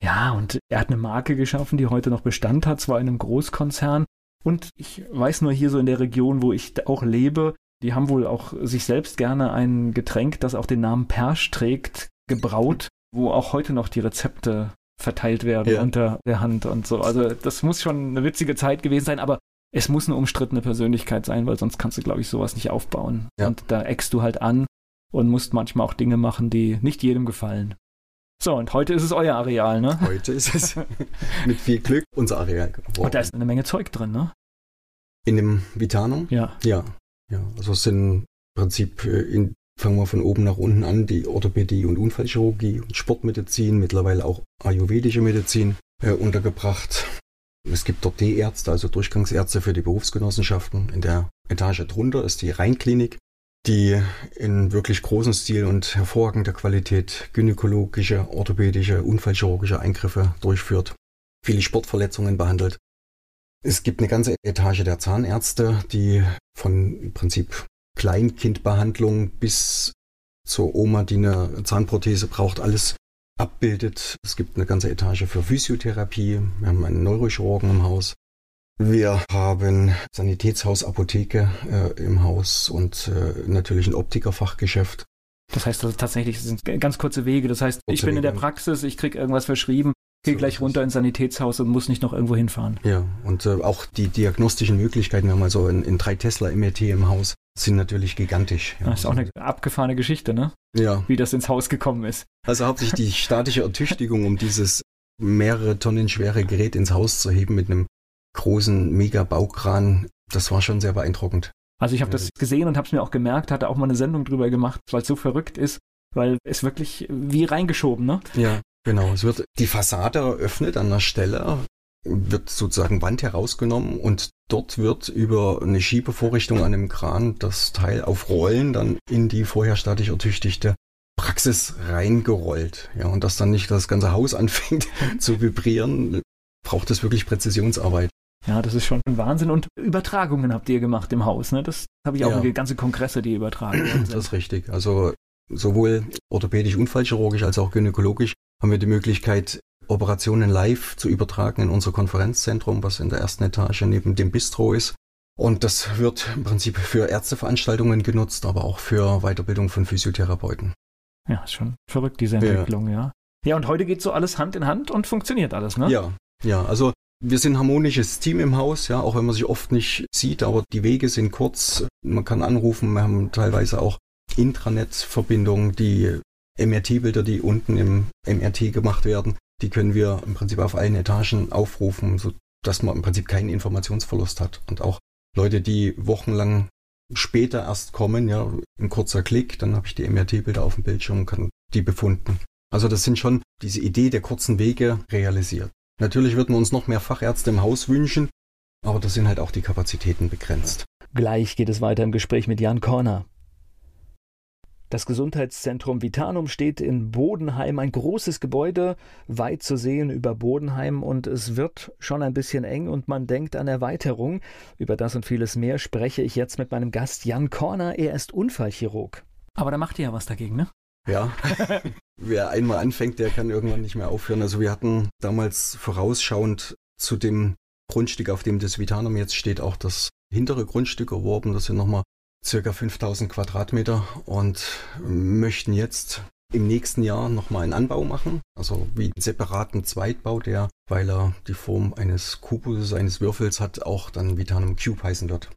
Ja, und er hat eine Marke geschaffen, die heute noch Bestand hat, zwar in einem Großkonzern. Und ich weiß nur hier so in der Region, wo ich auch lebe, die haben wohl auch sich selbst gerne ein Getränk, das auch den Namen Persch trägt, gebraut, wo auch heute noch die Rezepte verteilt werden ja. unter der Hand und so. Also das muss schon eine witzige Zeit gewesen sein, aber es muss eine umstrittene Persönlichkeit sein, weil sonst kannst du, glaube ich, sowas nicht aufbauen. Ja. Und da eckst du halt an und musst manchmal auch Dinge machen, die nicht jedem gefallen. So, und heute ist es euer Areal, ne? Heute ist es [LAUGHS] mit viel Glück unser Areal geworden. Und da ist eine Menge Zeug drin, ne? In dem Vitanum? Ja. Ja. Ja, also es sind im Prinzip, äh, in, fangen wir von oben nach unten an, die Orthopädie und Unfallchirurgie und Sportmedizin, mittlerweile auch ayurvedische Medizin äh, untergebracht. Es gibt dort D-Ärzte, also Durchgangsärzte für die Berufsgenossenschaften. In der Etage drunter ist die Rheinklinik, die in wirklich großem Stil und hervorragender Qualität gynäkologische, orthopädische, unfallchirurgische Eingriffe durchführt, viele Sportverletzungen behandelt. Es gibt eine ganze Etage der Zahnärzte, die von im Prinzip Kleinkindbehandlung bis zur Oma, die eine Zahnprothese braucht, alles abbildet. Es gibt eine ganze Etage für Physiotherapie. Wir haben einen Neurochirurgen im Haus. Wir haben Sanitätshaus, Apotheke äh, im Haus und äh, natürlich ein Optikerfachgeschäft. Das heißt also tatsächlich sind ganz kurze Wege. Das heißt, ich bin in der Praxis, ich kriege irgendwas verschrieben, gehe so gleich runter ins Sanitätshaus und muss nicht noch irgendwo hinfahren. Ja, und äh, auch die diagnostischen Möglichkeiten, wir haben also in, in drei Tesla MRT im Haus, sind natürlich gigantisch. Ja. Das ist auch eine abgefahrene Geschichte, ne? Ja. Wie das ins Haus gekommen ist. Also hauptsächlich die [LAUGHS] statische Ertüchtigung, um dieses mehrere Tonnen schwere Gerät ins Haus zu heben mit einem großen Mega-Baukran, das war schon sehr beeindruckend. Also ich habe das gesehen und habe es mir auch gemerkt, hatte auch mal eine Sendung drüber gemacht, weil es so verrückt ist, weil es wirklich wie reingeschoben, ne? Ja, genau. Es wird die Fassade eröffnet an der Stelle, wird sozusagen Wand herausgenommen und dort wird über eine Schiebevorrichtung an dem Kran das Teil auf Rollen dann in die vorher statisch ertüchtigte Praxis reingerollt. Ja, und dass dann nicht das ganze Haus [LAUGHS] anfängt zu vibrieren, braucht es wirklich Präzisionsarbeit. Ja, das ist schon ein Wahnsinn. Und Übertragungen habt ihr gemacht im Haus, ne? Das habe ich auch ja. ganze Kongresse, die übertragen worden [CLEARS THROAT] sind. Das ist richtig. Also sowohl orthopädisch, unfallchirurgisch als auch gynäkologisch haben wir die Möglichkeit, Operationen live zu übertragen in unser Konferenzzentrum, was in der ersten Etage neben dem Bistro ist. Und das wird im Prinzip für Ärzteveranstaltungen genutzt, aber auch für Weiterbildung von Physiotherapeuten. Ja, ist schon verrückt, diese Entwicklung, ja. Ja, ja und heute geht so alles Hand in Hand und funktioniert alles, ne? Ja, ja, also wir sind ein harmonisches Team im Haus, ja, auch wenn man sich oft nicht sieht, aber die Wege sind kurz. Man kann anrufen, wir haben teilweise auch Intranet-Verbindungen, die MRT-Bilder, die unten im MRT gemacht werden, die können wir im Prinzip auf allen Etagen aufrufen, so dass man im Prinzip keinen Informationsverlust hat. Und auch Leute, die wochenlang später erst kommen, ja, ein kurzer Klick, dann habe ich die MRT-Bilder auf dem Bildschirm und kann die befunden. Also das sind schon diese Idee der kurzen Wege realisiert. Natürlich würden wir uns noch mehr Fachärzte im Haus wünschen, aber da sind halt auch die Kapazitäten begrenzt. Gleich geht es weiter im Gespräch mit Jan Korner. Das Gesundheitszentrum Vitanum steht in Bodenheim, ein großes Gebäude, weit zu sehen über Bodenheim und es wird schon ein bisschen eng und man denkt an Erweiterung. Über das und vieles mehr spreche ich jetzt mit meinem Gast Jan Korner, er ist Unfallchirurg. Aber da macht ihr ja was dagegen, ne? Ja, [LAUGHS] wer einmal anfängt, der kann irgendwann nicht mehr aufhören. Also wir hatten damals vorausschauend zu dem Grundstück, auf dem das Vitanum jetzt steht, auch das hintere Grundstück erworben. Das sind nochmal circa 5000 Quadratmeter und möchten jetzt im nächsten Jahr nochmal einen Anbau machen, also wie einen separaten Zweitbau, der, weil er die Form eines Kubus, eines Würfels hat, auch dann Vitanum Cube heißen wird.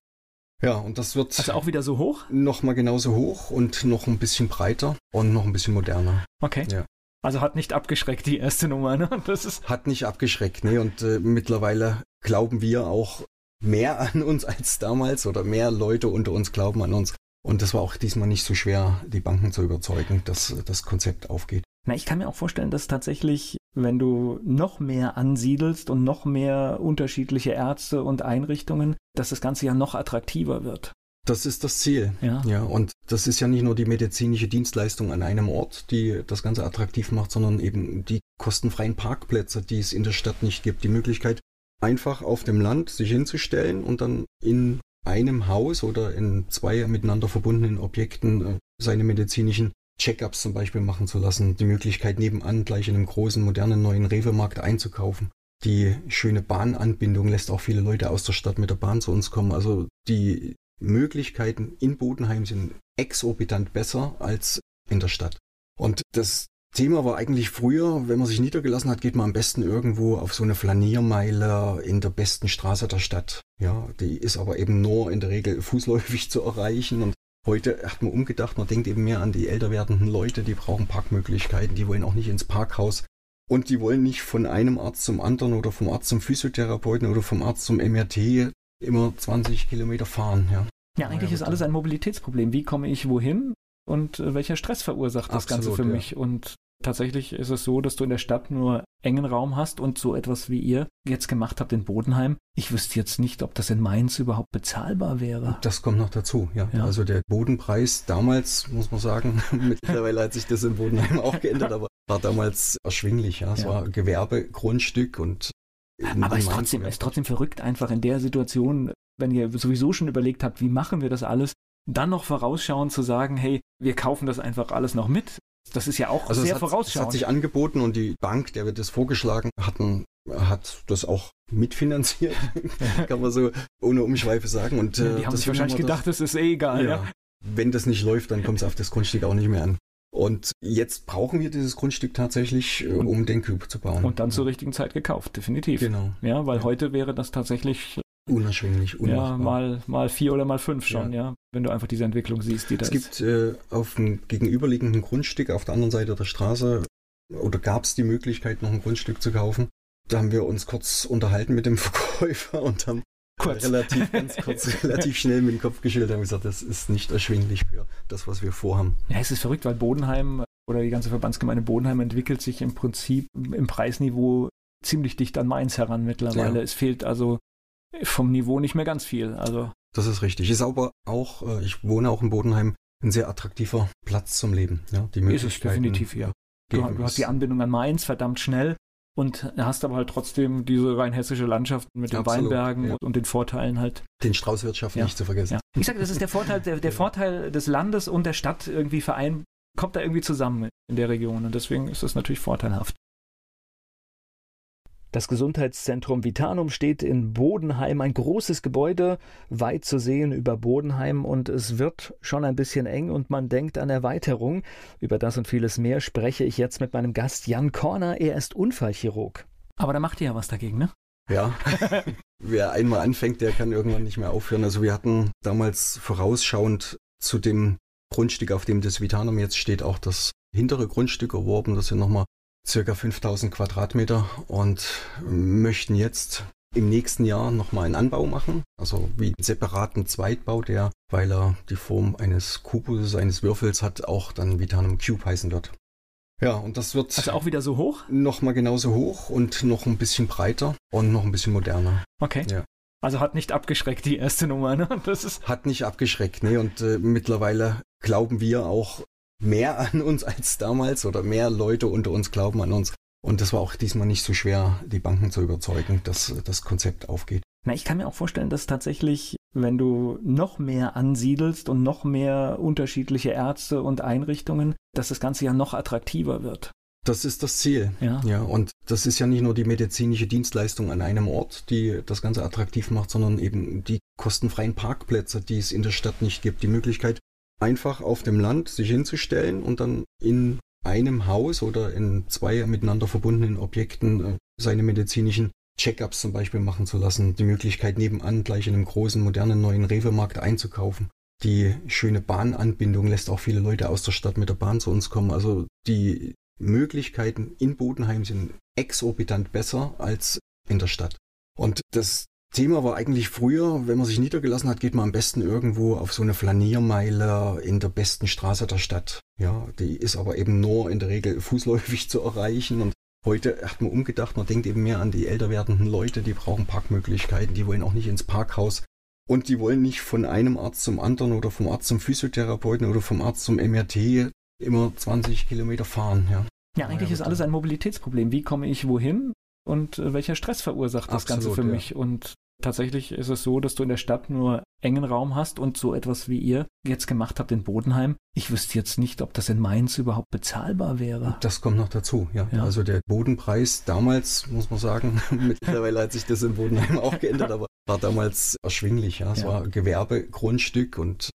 Ja, und das wird. Also auch wieder so hoch? Nochmal genauso hoch und noch ein bisschen breiter und noch ein bisschen moderner. Okay. Ja. Also hat nicht abgeschreckt, die erste Nummer, ne? Das ist hat nicht abgeschreckt, ne? Und äh, mittlerweile glauben wir auch mehr an uns als damals oder mehr Leute unter uns glauben an uns. Und das war auch diesmal nicht so schwer, die Banken zu überzeugen, dass das Konzept aufgeht. Na, ich kann mir auch vorstellen, dass tatsächlich, wenn du noch mehr ansiedelst und noch mehr unterschiedliche Ärzte und Einrichtungen, dass das Ganze ja noch attraktiver wird. Das ist das Ziel. Ja. ja. Und das ist ja nicht nur die medizinische Dienstleistung an einem Ort, die das Ganze attraktiv macht, sondern eben die kostenfreien Parkplätze, die es in der Stadt nicht gibt. Die Möglichkeit, einfach auf dem Land sich hinzustellen und dann in einem Haus oder in zwei miteinander verbundenen Objekten äh, seine medizinischen Checkups zum Beispiel machen zu lassen, die Möglichkeit nebenan gleich in einem großen, modernen neuen Rewe-Markt einzukaufen. Die schöne Bahnanbindung lässt auch viele Leute aus der Stadt mit der Bahn zu uns kommen. Also die Möglichkeiten in Bodenheim sind exorbitant besser als in der Stadt. Und das Thema war eigentlich früher, wenn man sich niedergelassen hat, geht man am besten irgendwo auf so eine Flaniermeile in der besten Straße der Stadt. Ja, die ist aber eben nur in der Regel [LAUGHS] fußläufig zu erreichen und Heute hat man umgedacht, man denkt eben mehr an die älter werdenden Leute, die brauchen Parkmöglichkeiten, die wollen auch nicht ins Parkhaus und die wollen nicht von einem Arzt zum anderen oder vom Arzt zum Physiotherapeuten oder vom Arzt zum MRT immer 20 Kilometer fahren. Ja, ja eigentlich ja, ist alles ein Mobilitätsproblem. Wie komme ich wohin und äh, welcher Stress verursacht das Absolut, Ganze für ja. mich? Und tatsächlich ist es so, dass du in der Stadt nur engen Raum hast und so etwas wie ihr jetzt gemacht habt in Bodenheim. Ich wüsste jetzt nicht, ob das in Mainz überhaupt bezahlbar wäre. Das kommt noch dazu, ja. ja. Also der Bodenpreis damals, muss man sagen, [LAUGHS] mittlerweile hat sich das in Bodenheim auch geändert, aber war damals erschwinglich, ja. Es ja. war Gewerbegrundstück und aber es ist trotzdem, ist trotzdem verrückt, einfach in der Situation, wenn ihr sowieso schon überlegt habt, wie machen wir das alles, dann noch vorausschauend zu sagen, hey, wir kaufen das einfach alles noch mit. Das ist ja auch also sehr hat, vorausschauend. Es hat sich angeboten und die Bank, der wird das vorgeschlagen hatten, hat das auch mitfinanziert, [LAUGHS] kann man so ohne Umschweife sagen. Und, ja, die äh, haben sich wahrscheinlich gedacht, das ist eh egal. Ja. ja. Wenn das nicht läuft, dann kommt es auf das Grundstück auch nicht mehr an. Und jetzt brauchen wir dieses Grundstück tatsächlich, äh, um den Cube zu bauen. Und dann zur richtigen Zeit gekauft, definitiv. Genau. Ja, weil heute wäre das tatsächlich unerschwinglich, unmachbar. Ja, mal, mal vier oder mal fünf schon, ja. ja wenn du einfach diese Entwicklung siehst, die da es ist. Es gibt äh, auf dem gegenüberliegenden Grundstück auf der anderen Seite der Straße oder gab es die Möglichkeit, noch ein Grundstück zu kaufen. Da haben wir uns kurz unterhalten mit dem [LAUGHS] Verkäufer und haben kurz. relativ ganz kurz, [LAUGHS] relativ schnell mit dem Kopf geschüttelt und gesagt, das ist nicht erschwinglich für das, was wir vorhaben. Ja, es ist verrückt, weil Bodenheim oder die ganze Verbandsgemeinde Bodenheim entwickelt sich im Prinzip im Preisniveau ziemlich dicht an Mainz heran mittlerweile. Ja. Es fehlt also vom Niveau nicht mehr ganz viel. Also das ist richtig. Ist aber auch, äh, ich wohne auch in Bodenheim, ein sehr attraktiver Platz zum Leben. Ja, die ist es definitiv, ja. Du, du hast die Anbindung an Mainz verdammt schnell und hast aber halt trotzdem diese rein hessische Landschaft mit den Absolut, Weinbergen ja. und den Vorteilen halt. Den Straußwirtschaft ja. nicht zu vergessen. Ja. Ich sage, das ist der Vorteil, der, der [LAUGHS] Vorteil des Landes und der Stadt irgendwie verein, kommt da irgendwie zusammen in der Region und deswegen ist das natürlich vorteilhaft. Das Gesundheitszentrum Vitanum steht in Bodenheim, ein großes Gebäude, weit zu sehen über Bodenheim und es wird schon ein bisschen eng und man denkt an Erweiterung. Über das und vieles mehr spreche ich jetzt mit meinem Gast Jan Korner, er ist Unfallchirurg. Aber da macht ihr ja was dagegen, ne? Ja, [LAUGHS] wer einmal anfängt, der kann irgendwann nicht mehr aufhören. Also wir hatten damals vorausschauend zu dem Grundstück, auf dem das Vitanum jetzt steht, auch das hintere Grundstück erworben. Das sind nochmal circa 5000 Quadratmeter und möchten jetzt im nächsten Jahr nochmal einen Anbau machen, also wie einen separaten Zweitbau, der, weil er die Form eines Kubus, eines Würfels hat, auch dann Vitanum Cube heißen wird. Ja, und das wird. Also auch wieder so hoch? Nochmal genauso hoch und noch ein bisschen breiter und noch ein bisschen moderner. Okay. Ja. Also hat nicht abgeschreckt, die erste Nummer, ne? [LAUGHS] Das ist hat nicht abgeschreckt, ne? Und äh, mittlerweile glauben wir auch, mehr an uns als damals oder mehr Leute unter uns glauben an uns. Und das war auch diesmal nicht so schwer, die Banken zu überzeugen, dass das Konzept aufgeht. Na, ich kann mir auch vorstellen, dass tatsächlich, wenn du noch mehr ansiedelst und noch mehr unterschiedliche Ärzte und Einrichtungen, dass das Ganze ja noch attraktiver wird. Das ist das Ziel. Ja. ja. Und das ist ja nicht nur die medizinische Dienstleistung an einem Ort, die das Ganze attraktiv macht, sondern eben die kostenfreien Parkplätze, die es in der Stadt nicht gibt. Die Möglichkeit, einfach auf dem Land sich hinzustellen und dann in einem Haus oder in zwei miteinander verbundenen Objekten äh, seine medizinischen Check-ups zum Beispiel machen zu lassen, die Möglichkeit nebenan gleich in einem großen, modernen neuen Rewe-Markt einzukaufen. Die schöne Bahnanbindung lässt auch viele Leute aus der Stadt mit der Bahn zu uns kommen. Also die Möglichkeiten in Bodenheim sind exorbitant besser als in der Stadt. Und das Thema war eigentlich früher, wenn man sich niedergelassen hat, geht man am besten irgendwo auf so eine Flaniermeile in der besten Straße der Stadt. Ja, die ist aber eben nur in der Regel [LAUGHS] fußläufig zu erreichen und heute hat man umgedacht, man denkt eben mehr an die älter werdenden Leute, die brauchen Parkmöglichkeiten, die wollen auch nicht ins Parkhaus und die wollen nicht von einem Arzt zum anderen oder vom Arzt zum Physiotherapeuten oder vom Arzt zum MRT immer 20 Kilometer fahren. Ja, ja eigentlich ist alles ein Mobilitätsproblem. Wie komme ich wohin? Und äh, welcher Stress verursacht das Absolut, Ganze für ja. mich. Und tatsächlich ist es so, dass du in der Stadt nur engen Raum hast und so etwas wie ihr jetzt gemacht habt in Bodenheim. Ich wüsste jetzt nicht, ob das in Mainz überhaupt bezahlbar wäre. Das kommt noch dazu, ja. ja. Also der Bodenpreis damals, muss man sagen, [LAUGHS] mittlerweile hat sich das in Bodenheim auch geändert, aber war damals erschwinglich, ja. Es ja. war Gewerbegrundstück und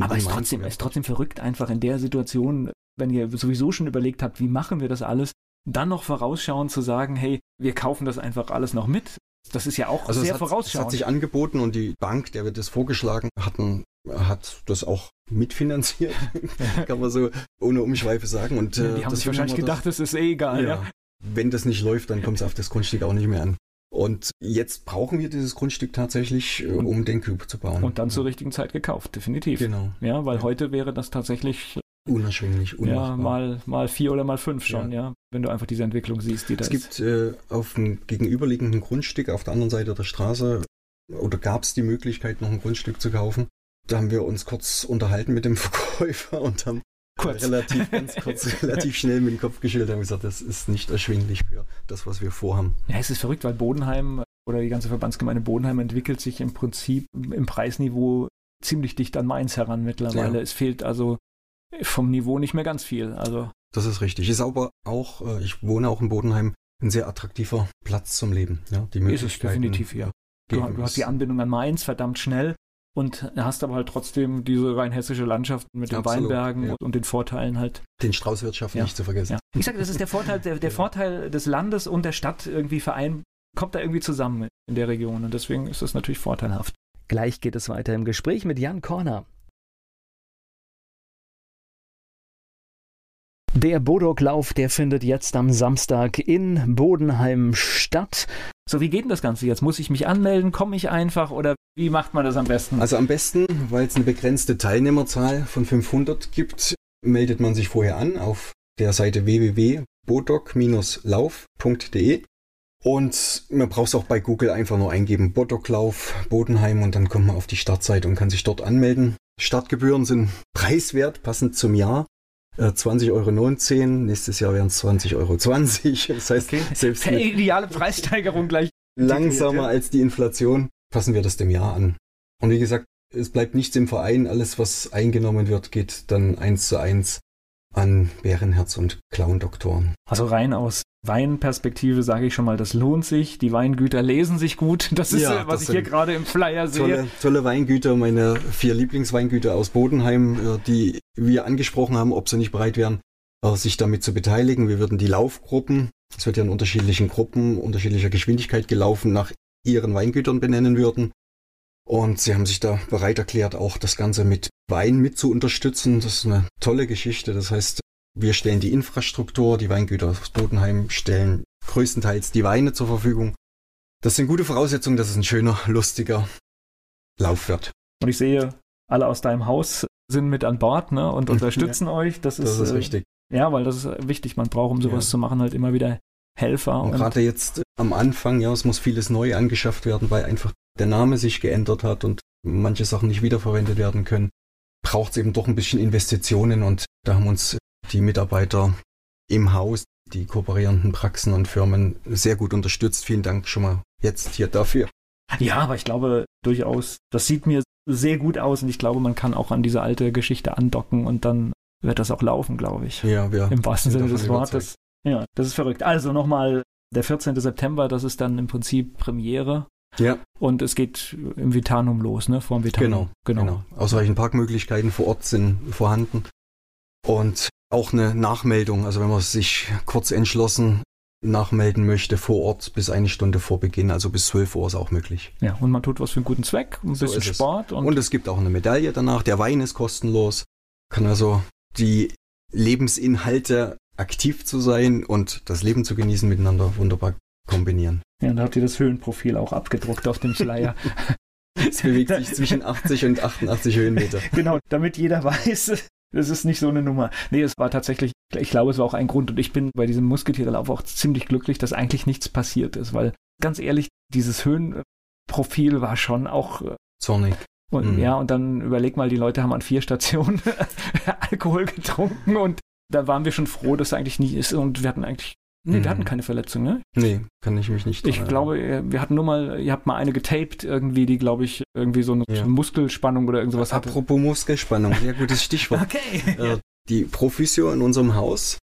aber es ist trotzdem, ist trotzdem verrückt, einfach in der Situation, wenn ihr sowieso schon überlegt habt, wie machen wir das alles, dann noch vorausschauen zu sagen, hey, wir kaufen das einfach alles noch mit. Das ist ja auch also sehr es hat, vorausschauend. Es hat sich angeboten und die Bank, der wir das vorgeschlagen hatten, hat das auch mitfinanziert, [LAUGHS] kann man so ohne Umschweife sagen. Und, ja, die äh, haben sich wahrscheinlich gedacht, das ist eh egal. Ja. ja. Wenn das nicht läuft, dann kommt es auf das Grundstück auch nicht mehr an. Und jetzt brauchen wir dieses Grundstück tatsächlich, äh, um den Cube zu bauen. Und dann zur richtigen Zeit gekauft, definitiv. Genau. Ja, weil ja. heute wäre das tatsächlich unerschwinglich, unmachbar. Ja, mal, mal vier oder mal fünf schon, ja. ja wenn du einfach diese Entwicklung siehst, die da es ist. Es gibt äh, auf dem gegenüberliegenden Grundstück auf der anderen Seite der Straße oder gab es die Möglichkeit, noch ein Grundstück zu kaufen. Da haben wir uns kurz unterhalten mit dem [LAUGHS] Verkäufer und haben kurz. relativ ganz kurz, [LAUGHS] relativ schnell mit dem Kopf geschüttelt und gesagt, das ist nicht erschwinglich für das, was wir vorhaben. Ja, es ist verrückt, weil Bodenheim oder die ganze Verbandsgemeinde Bodenheim entwickelt sich im Prinzip im Preisniveau ziemlich dicht an Mainz heran mittlerweile. Ja. Es fehlt also vom Niveau nicht mehr ganz viel. Also das ist richtig. Ist aber auch, äh, ich wohne auch in Bodenheim, ein sehr attraktiver Platz zum Leben. Ja, die ist es definitiv, ja. Du, du hast die Anbindung an Mainz verdammt schnell und hast aber halt trotzdem diese rein hessische Landschaft mit den Absolut, Weinbergen ja. und den Vorteilen halt. Den Straußwirtschaft ja. nicht zu vergessen. Ja. Ich sage, das ist der Vorteil, der, der [LAUGHS] Vorteil des Landes und der Stadt irgendwie verein, kommt da irgendwie zusammen in der Region und deswegen ist das natürlich vorteilhaft. Gleich geht es weiter im Gespräch mit Jan Korner. Der Bodoklauf, der findet jetzt am Samstag in Bodenheim statt. So, wie geht denn das Ganze jetzt? Muss ich mich anmelden? Komme ich einfach oder wie macht man das am besten? Also am besten, weil es eine begrenzte Teilnehmerzahl von 500 gibt, meldet man sich vorher an auf der Seite www.bodoc-lauf.de und man braucht es auch bei Google einfach nur eingeben Bodoklauf Bodenheim und dann kommt man auf die Startseite und kann sich dort anmelden. Startgebühren sind preiswert, passend zum Jahr. 20,19 äh, Euro. Nächstes Jahr wären es 20,20 Euro. [LAUGHS] Das heißt, okay. selbst eine ideale Preissteigerung gleich langsamer als die Inflation passen wir das dem Jahr an. Und wie gesagt, es bleibt nichts im Verein. Alles, was eingenommen wird, geht dann eins zu eins an Bärenherz und Clown-Doktoren. Also rein aus Weinperspektive sage ich schon mal, das lohnt sich. Die Weingüter lesen sich gut. [LAUGHS] Das ist, ja, was ich hier gerade im Flyer sehe. Tolle, tolle Weingüter, meine vier Lieblingsweingüter aus Bodenheim, äh, die wir angesprochen haben, ob sie nicht bereit wären, äh, sich damit zu beteiligen. Wir würden die Laufgruppen, es wird ja in unterschiedlichen Gruppen, unterschiedlicher Geschwindigkeit gelaufen, nach ihren Weingütern benennen würden. Und sie haben sich da bereit erklärt, auch das Ganze mit Wein mit zu unterstützen. Das ist eine tolle Geschichte. Das heißt, wir stellen die Infrastruktur, die Weingüter aus Bodenheim stellen größtenteils die Weine zur Verfügung. Das sind gute Voraussetzungen, dass es ein schöner, lustiger Lauf wird. Und ich sehe, alle aus deinem Haus sind mit an Bord ne, und unterstützen ja, euch. Das ist, das ist äh, Ja, weil das ist wichtig. Man braucht, um sowas ja. zu machen, halt immer wieder Helfer. Und, und gerade jetzt am Anfang, ja, es muss vieles neu angeschafft werden, weil einfach der Name sich geändert hat und manche Sachen nicht wiederverwendet werden können, braucht es eben doch ein bisschen Investitionen und da haben uns die Mitarbeiter im Haus, die kooperierenden Praxen und Firmen sehr gut unterstützt. Vielen Dank schon mal jetzt hier dafür. Ja, aber ich glaube durchaus, das sieht mir sehr gut aus und ich glaube, man kann auch an diese alte Geschichte andocken und dann wird das auch laufen, glaube ich. Ja, wir Im wahrsten Sinne des Wortes. Ja, das ist verrückt. Also nochmal der 14. September, das ist dann im Prinzip Premiere. Ja. Und es geht im Vitanum los, ne? Vor dem Vitanum. Genau, genau. genau. Ausreichend Parkmöglichkeiten vor Ort sind vorhanden. Und auch eine Nachmeldung, also wenn man sich kurz entschlossen nachmelden möchte vor Ort bis eine Stunde vor Beginn, also bis 12 Uhr ist auch möglich. Ja, und man tut was für einen guten Zweck, ein so bisschen Sport. Und, und es gibt auch eine Medaille danach. Der Wein ist kostenlos. Kann also die Lebensinhalte aktiv zu sein und das Leben zu genießen miteinander wunderbar kombinieren. Ja, und da habt ihr das Höhenprofil auch abgedruckt auf dem Flyer. [LAUGHS] es bewegt sich zwischen [LAUGHS] 80 und 88 Höhenmeter. Genau, damit jeder [LAUGHS] weiß, das ist nicht so eine Nummer. Nee, es war tatsächlich, ich glaube, es war auch ein Grund und ich bin bei diesem Musketierlauf auch ziemlich glücklich, dass eigentlich nichts passiert ist, weil ganz ehrlich, dieses Höhenprofil war schon auch äh, zornig. Und mhm. ja, und dann überleg mal, die Leute haben an vier Stationen [LAUGHS] Alkohol getrunken und da waren wir schon froh, dass es eigentlich nie ist und wir hatten eigentlich Nee, wir hatten mhm. keine Verletzung, ne? Nee, kann ich mich nicht Ich glaube, wir hatten nur mal, ihr habt mal eine getaped irgendwie, die, glaube ich, irgendwie so eine ja. Muskelspannung oder irgendwas hatte. Apropos Muskelspannung, sehr gutes Stichwort. [LAUGHS] okay. Äh, die Profisio in unserem Haus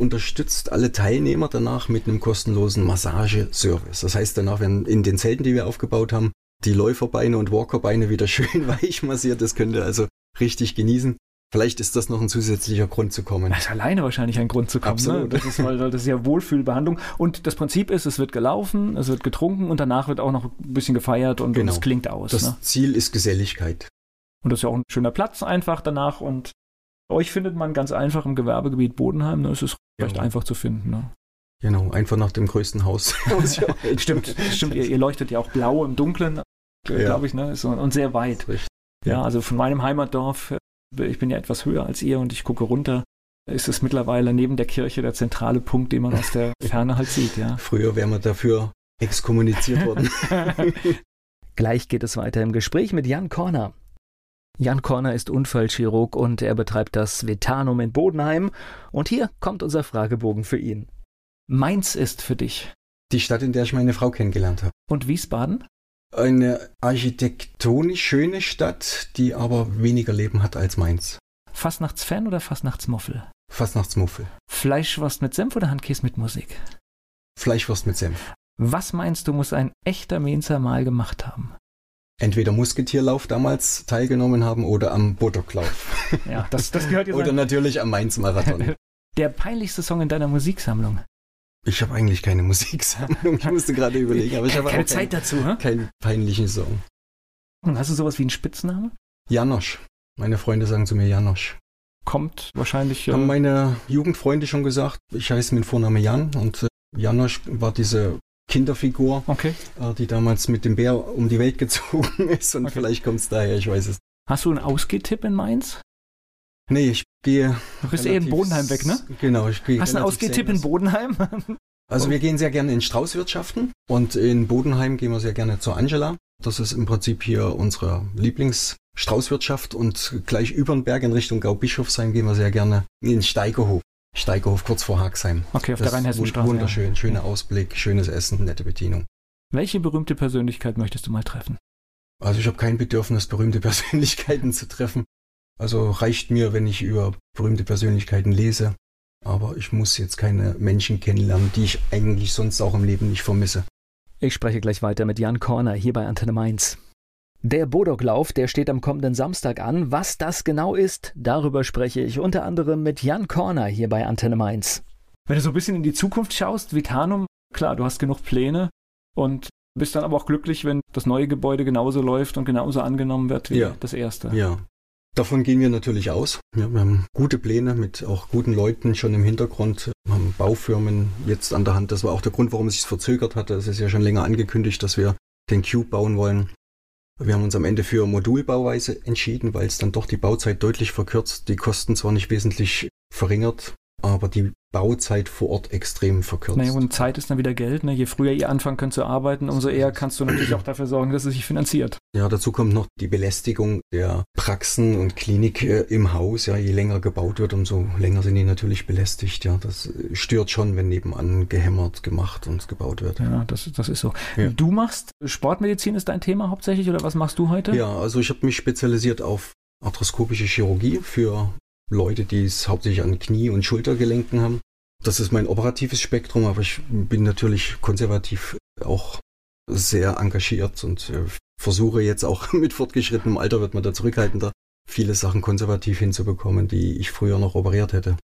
unterstützt alle Teilnehmer danach mit einem kostenlosen Massageservice. Das heißt, danach werden in den Zelten, die wir aufgebaut haben, die Läuferbeine und Walkerbeine wieder [LAUGHS] schön weich massiert. Das könnt ihr also richtig genießen. Vielleicht ist das noch ein zusätzlicher Grund zu kommen. Das ist alleine wahrscheinlich ein Grund zu kommen. Ne? Absolut. Ne? Das, ist, weil, das ist ja Wohlfühlbehandlung. Und das Prinzip ist, es wird gelaufen, es wird getrunken und danach wird auch noch ein bisschen gefeiert und, genau. und es klingt aus. Das ne? Ziel ist Geselligkeit. Und das ist ja auch ein schöner Platz einfach danach. Und euch findet man ganz einfach im Gewerbegebiet Bodenheim. Ne? Es ist recht genau. einfach zu finden. Ne? Genau, einfach nach dem größten Haus. [LAUGHS] [LAUGHS] stimmt, stimmt. Ihr, ihr, leuchtet ja auch blau im Dunkeln, ja. glaube ich, ne? und sehr weit. Ja, also von meinem Heimatdorf ich bin ja etwas höher als ihr und ich gucke runter, ist es mittlerweile neben der Kirche der zentrale Punkt, den man aus der [LAUGHS] Ferne halt sieht, ja. Früher wäre man dafür exkommuniziert worden. [LAUGHS] Gleich geht es weiter im Gespräch mit Jan Korner. Jan Korner ist Unfallchirurg und er betreibt das Vetanum in Bodenheim. Und hier kommt unser Fragebogen für ihn. Mainz ist für dich. Die Stadt, in der ich meine Frau kennengelernt habe. Und Wiesbaden? Eine architektonisch schöne Stadt, die aber weniger Leben hat als Mainz. Fastnachtsfan oder Fastnachtsmuffel? Fastnachtsmuffel. Fleischwurst mit Senf oder Handkäse mit Musik? Fleischwurst mit Senf. Was meinst du, muss ein echter Mainzer mal gemacht haben? Entweder Musketierlauf damals teilgenommen haben oder am Botoklauf. Ja, das, das gehört jetzt. [LAUGHS] oder natürlich am Mainz-Marathon. [LAUGHS] Der peinlichste Song in deiner Musiksammlung? Ich habe eigentlich keine [LAUGHS] Musiksammlung. Ich musste gerade überlegen, aber ich habe keine Zeit kein, dazu, hm? keinen peinlichen Song. Und hast du sowas wie einen Spitzname? Janosch. Meine Freunde sagen zu mir Janosch. Kommt wahrscheinlich. Haben meine Jugendfreunde schon gesagt. Ich heiße mit Vorname Jan und äh, Janosch war diese Kinderfigur, okay. äh, die damals mit dem Bär um die Welt gezogen [LAUGHS] ist und okay. vielleicht kommt es daher, ich weiß es. Hast du einen Ausgehtipp in Mainz? Nee, ich gehe. Du bist eh in Bodenheim weg, ne? Genau, ich gehe. Hast du einen Ausgehtipp in Bodenheim? [LAUGHS] Also wir gehen sehr gerne in Straußwirtschaften und in Bodenheim gehen wir sehr gerne zur Angela. Das ist im Prinzip hier unsere Lieblingsstraußwirtschaft und gleich über den Berg in Richtung Gaubischofsheim gehen wir sehr gerne in Steigerhof. Steigerhof kurz vor Haxheim. Okay, auf das der Rheinhessenstraße. Wunderschön, ja. schöner Ausblick, schönes Essen, nette Bedienung. Welche berühmte Persönlichkeit möchtest du mal treffen? Also ich habe kein Bedürfnis, berühmte [LAUGHS] Persönlichkeiten zu treffen. Also reicht mir, wenn ich über berühmte Persönlichkeiten lese. Aber ich muss jetzt keine Menschen kennenlernen, die ich eigentlich sonst auch im Leben nicht vermisse. Ich spreche gleich weiter mit Jan Korner hier bei Antenne Mainz. Der Bodoklauf, der steht am kommenden Samstag an. Was das genau ist, darüber spreche ich unter anderem mit Jan Korner hier bei Antenne Mainz. Wenn du so ein bisschen in die Zukunft schaust, Vitanum, klar, du hast genug Pläne und bist dann aber auch glücklich, wenn das neue Gebäude genauso läuft und genauso angenommen wird wie ja. das erste. Ja, Davon gehen wir natürlich aus. Ja, wir haben gute Pläne mit auch guten Leuten schon im Hintergrund. Wir haben Baufirmen jetzt an der Hand. Das war auch der Grund, warum es sich verzögert hatte. Es ist ja schon länger angekündigt, dass wir den Cube bauen wollen. Wir haben uns am Ende für Modulbauweise entschieden, weil es dann doch die Bauzeit deutlich verkürzt, die Kosten zwar nicht wesentlich verringert, aber die Bauzeit vor Ort extrem verkürzt. Naja, und Zeit ist dann wieder Geld. Ne? Je früher ihr anfangen könnt zu arbeiten, umso eher kannst du natürlich auch dafür sorgen, dass es sich finanziert. Ja, dazu kommt noch die Belästigung der Praxen und Klinik äh, im Haus. Ja, je länger gebaut wird, umso länger sind die natürlich belästigt. Ja, das äh, stört schon, wenn nebenan gehämmert, gemacht und gebaut wird. Ja, das, das ist so. Ja. Du machst Sportmedizin ist dein Thema hauptsächlich oder was machst du heute? Ja, also ich habe mich spezialisiert auf arthroskopische Chirurgie für Leute, die es hauptsächlich an Knie- und Schultergelenken haben. Das ist mein operatives Spektrum, aber ich bin natürlich konservativ auch sehr engagiert und äh, versuche jetzt auch [LAUGHS] mit fortgeschrittenem Alter wird man da zurückhaltender, viele Sachen konservativ hinzubekommen, die ich früher noch operiert hätte.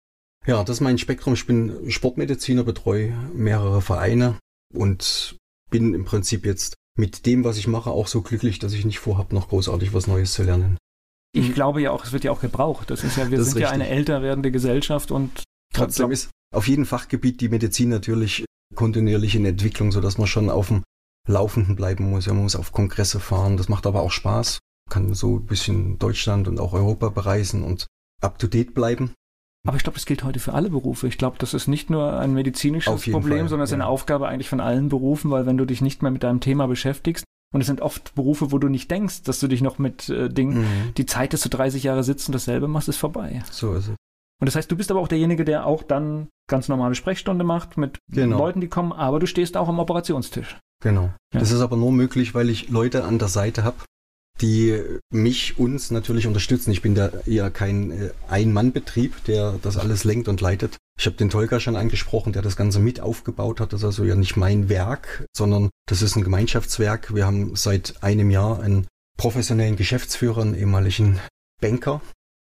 Ja, das ist mein Spektrum. Ich bin Sportmediziner, betreue mehrere Vereine und bin im Prinzip jetzt mit dem, was ich mache, auch so glücklich, dass ich nicht vorhabe, noch großartig was Neues zu lernen. Ich glaube ja auch, es wird ja auch gebraucht. Das ist ja, wir das sind ja eine älter werdende Gesellschaft und trotzdem ist auf jedem Fachgebiet die Medizin natürlich kontinuierlich in Entwicklung, sodass man schon auf dem Laufenden bleiben muss. Ja, man muss auf Kongresse fahren. Das macht aber auch Spaß. Kann so ein bisschen Deutschland und auch Europa bereisen und up to date bleiben. Aber ich glaube, das gilt heute für alle Berufe. Ich glaube, das ist nicht nur ein medizinisches Problem, Fall, sondern es ja. ist eine Aufgabe eigentlich von allen Berufen, weil wenn du dich nicht mehr mit deinem Thema beschäftigst, und es sind oft Berufe, wo du nicht denkst, dass du dich noch mit äh, Dingen, mhm. die Zeit, dass du 30 Jahre sitzt und dasselbe machst, ist vorbei. So ist es. Und das heißt, du bist aber auch derjenige, der auch dann ganz normale Sprechstunde macht mit genau. Leuten, die kommen, aber du stehst auch am Operationstisch. Genau. Ja. Das ist aber nur möglich, weil ich Leute an der Seite habe, die mich, uns natürlich unterstützen. Ich bin da eher kein äh, Ein-Mann-Betrieb, der das alles lenkt und leitet. Ich habe den Tolga schon angesprochen, der das Ganze mit aufgebaut hat. Das ist also ja nicht mein Werk, sondern das ist ein Gemeinschaftswerk. Wir haben seit einem Jahr einen professionellen Geschäftsführer, einen ehemaligen Banker,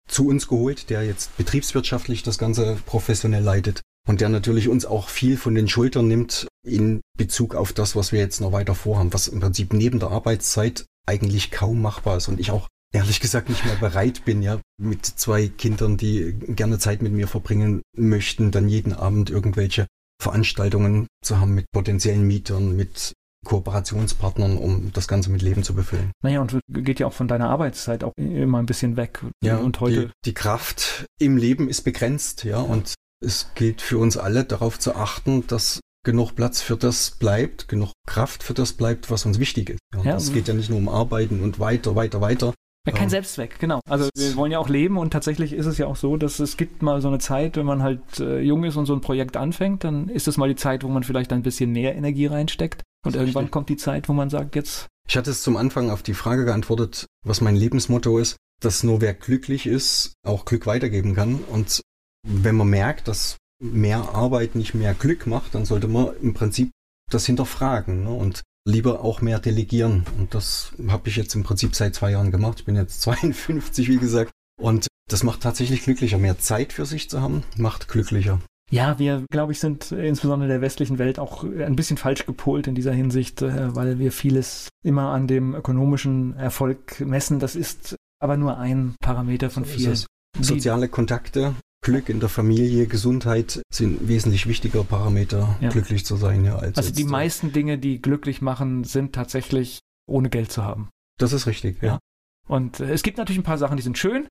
zu uns geholt, der jetzt betriebswirtschaftlich das Ganze professionell leitet und der natürlich uns auch viel von den Schultern nimmt in Bezug auf das, was wir jetzt noch weiter vorhaben, was im Prinzip neben der Arbeitszeit eigentlich kaum machbar ist und ich auch ehrlich gesagt nicht mehr bereit bin, ja, mit zwei Kindern, die gerne Zeit mit mir verbringen möchten, dann jeden Abend irgendwelche Veranstaltungen zu haben mit potenziellen Mietern, mit Kooperationspartnern, um das Ganze mit Leben zu befüllen. Naja, und geht ja auch von deiner Arbeitszeit auch immer ein bisschen weg. Ja, und heute. Die, die Kraft im Leben ist begrenzt, ja, und es gilt für uns alle darauf zu achten, dass genug Platz für das bleibt, genug Kraft für das bleibt, was uns wichtig ist. Ja, ja, es geht ja nicht nur um Arbeiten und weiter, weiter, weiter. Ja, kein Selbstzweck, genau. Also wir wollen ja auch leben und tatsächlich ist es ja auch so, dass es gibt mal so eine Zeit, wenn man halt äh, jung ist und so ein Projekt anfängt, dann ist es mal die Zeit, wo man vielleicht ein bisschen mehr Energie reinsteckt und irgendwann richtig. kommt die Zeit, wo man sagt, jetzt. Ich hatte es zum Anfang auf die Frage geantwortet, was mein Lebensmotto ist, dass nur wer glücklich ist, auch Glück weitergeben kann und wenn man merkt, dass mehr Arbeit nicht mehr Glück macht, dann sollte man im Prinzip das hinterfragen ne? und lieber auch mehr delegieren. Und das habe ich jetzt im Prinzip seit zwei Jahren gemacht. Ich bin jetzt [LAUGHS] 52, wie gesagt. Und das macht tatsächlich glücklicher. Mehr Zeit für sich zu haben, macht glücklicher. Ja, wir, glaube ich, sind insbesondere in der westlichen Welt auch ein bisschen falsch gepolt in dieser Hinsicht, äh, weil wir vieles immer an dem ökonomischen Erfolg messen. Das ist aber nur ein Parameter von vielen. Soziale Kontakte, Glück in der Familie, Gesundheit sind wesentlich wichtiger Parameter, ja. glücklich zu sein. Ja, als also die meisten Dinge, die glücklich machen, sind tatsächlich ohne Geld zu haben. Das ist richtig, ja. ja. Und äh, es gibt natürlich ein paar Sachen, die sind schön,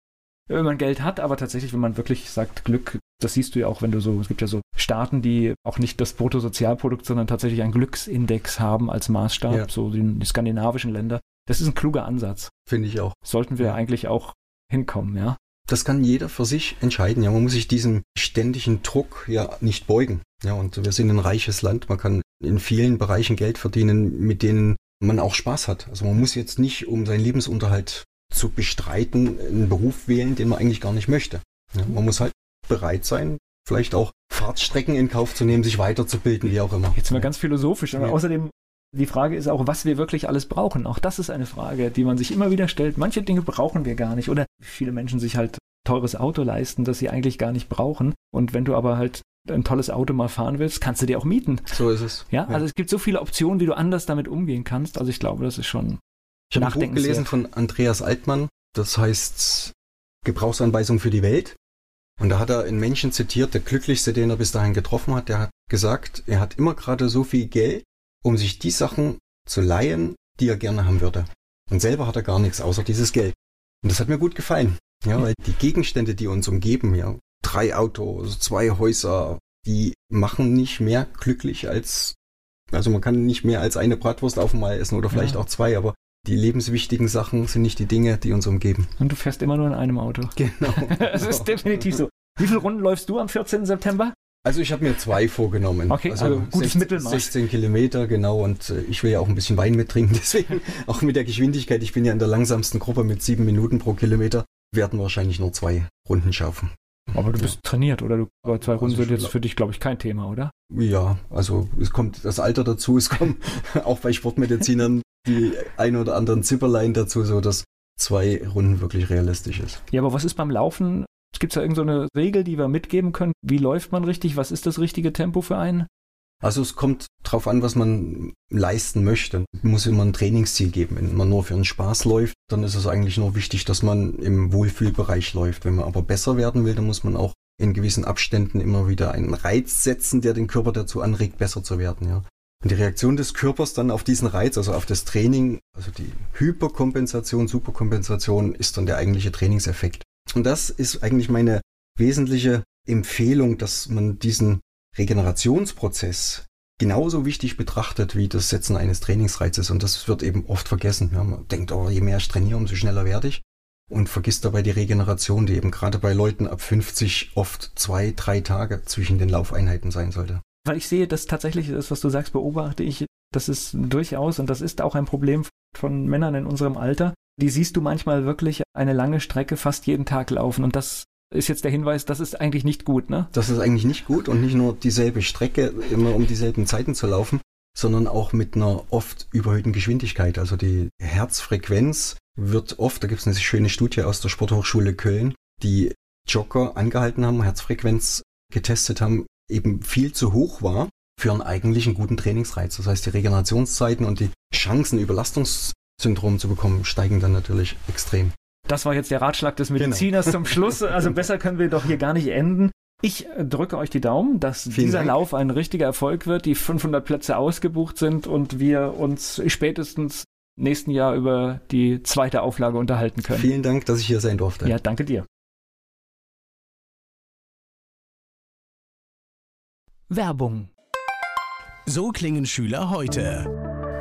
wenn man Geld hat, aber tatsächlich, wenn man wirklich sagt Glück, das siehst du ja auch, wenn du so, es gibt ja so Staaten, die auch nicht das Bruttosozialprodukt, sondern tatsächlich einen Glücksindex haben als Maßstab, ja. so die, die skandinavischen Länder. Das ist ein kluger Ansatz. Finde ich auch. Sollten wir eigentlich auch hinkommen, ja. Das kann jeder für sich entscheiden. Ja, man muss sich diesem ständigen Druck ja nicht beugen. Ja, und wir sind ein reiches Land. Man kann in vielen Bereichen Geld verdienen, mit denen man auch Spaß hat. Also man muss jetzt nicht, um seinen Lebensunterhalt zu bestreiten, einen Beruf wählen, den man eigentlich gar nicht möchte. Ja, man muss halt bereit sein, vielleicht auch Fahrtstrecken in Kauf zu nehmen, sich weiterzubilden, wie auch immer. Jetzt mal ganz philosophisch, aber ja. außerdem die Frage ist auch, was wir wirklich alles brauchen. Auch das ist eine Frage, die man sich immer wieder stellt. Manche Dinge brauchen wir gar nicht. Oder viele Menschen sich halt teures Auto leisten, das sie eigentlich gar nicht brauchen. Und wenn du aber halt ein tolles Auto mal fahren willst, kannst du dir auch mieten. So ist es. Ja, also es gibt so viele Optionen, wie du anders damit umgehen kannst. Also ich glaube, das ist schon. Ich habe ein Buch gelesen von Andreas Altmann. Das heißt Gebrauchsanweisung für die Welt. Und da hat er einen Menschen zitiert, der glücklichste, den er bis dahin getroffen hat. Der hat gesagt, er hat immer gerade so viel Geld, um sich die Sachen zu leihen, die er gerne haben würde. Und selber hat er gar nichts außer dieses Geld. Und das hat mir gut gefallen. Ja, weil die Gegenstände, die uns umgeben, ja, drei Autos, zwei Häuser, die machen nicht mehr glücklich als, also man kann nicht mehr als eine Bratwurst auf einmal essen oder vielleicht ja. auch zwei, aber die lebenswichtigen Sachen sind nicht die Dinge, die uns umgeben. Und du fährst immer nur in einem Auto. Genau. [LAUGHS] das ist definitiv so. Wie viele Runden läufst du am 14. September? Also ich habe mir zwei vorgenommen. Okay, also, also gutes 16, Mittelmaß. 16 Kilometer, genau. Und äh, ich will ja auch ein bisschen Wein mittrinken. [LAUGHS] Deswegen auch mit der Geschwindigkeit. Ich bin ja in der langsamsten Gruppe mit sieben Minuten pro Kilometer. Werden wahrscheinlich nur zwei Runden schaffen. Aber du bist ja. trainiert, oder? Du, zwei Runden also sind jetzt für dich, glaube ich, kein Thema, oder? Ja, also es kommt das Alter dazu. Es kommen [LAUGHS] auch bei Sportmedizinern die ein oder anderen Zipperlein dazu, so dass zwei Runden wirklich realistisch ist. Ja, aber was ist beim Laufen? Gibt es da irgendeine so Regel, die wir mitgeben können? Wie läuft man richtig? Was ist das richtige Tempo für einen? Also es kommt darauf an, was man leisten möchte. Es muss immer ein Trainingsziel geben. Wenn man nur für einen Spaß läuft, dann ist es eigentlich nur wichtig, dass man im Wohlfühlbereich läuft. Wenn man aber besser werden will, dann muss man auch in gewissen Abständen immer wieder einen Reiz setzen, der den Körper dazu anregt, besser zu werden. Ja. Und die Reaktion des Körpers dann auf diesen Reiz, also auf das Training, also die Hyperkompensation, Superkompensation, ist dann der eigentliche Trainingseffekt. Und das ist eigentlich meine wesentliche Empfehlung, dass man diesen Regenerationsprozess genauso wichtig betrachtet wie das Setzen eines Trainingsreizes. Und das wird eben oft vergessen. Ja, man denkt, oh, je mehr ich trainiere, umso schneller werde ich. Und vergisst dabei die Regeneration, die eben gerade bei Leuten ab 50 oft zwei, drei Tage zwischen den Laufeinheiten sein sollte. Weil ich sehe, dass tatsächlich das, was du sagst, beobachte ich, das ist durchaus, und das ist auch ein Problem von Männern in unserem Alter, die siehst du manchmal wirklich eine lange Strecke fast jeden Tag laufen. Und das ist jetzt der Hinweis, das ist eigentlich nicht gut, ne? Das ist eigentlich nicht gut und nicht nur dieselbe Strecke immer um dieselben Zeiten zu laufen, sondern auch mit einer oft überhöhten Geschwindigkeit. Also die Herzfrequenz wird oft, da gibt es eine schöne Studie aus der Sporthochschule Köln, die Jogger angehalten haben, Herzfrequenz getestet haben, eben viel zu hoch war für einen eigentlichen guten Trainingsreiz. Das heißt, die Regenerationszeiten und die Chancen, Überlastungssyndrom zu bekommen, steigen dann natürlich extrem. Das war jetzt der Ratschlag des genau. Mediziners genau. zum [LAUGHS] Schluss. Also besser können wir doch hier gar nicht enden. Ich drücke euch die Daumen, dass Vielen dieser Dank. Lauf ein richtiger Erfolg wird, die 500 Plätze ausgebucht sind und wir uns spätestens nächsten Jahr über die zweite Auflage unterhalten können. Vielen Dank, dass ich hier sein durfte. Ja, danke dir. Werbung. So klingen Schüler heute.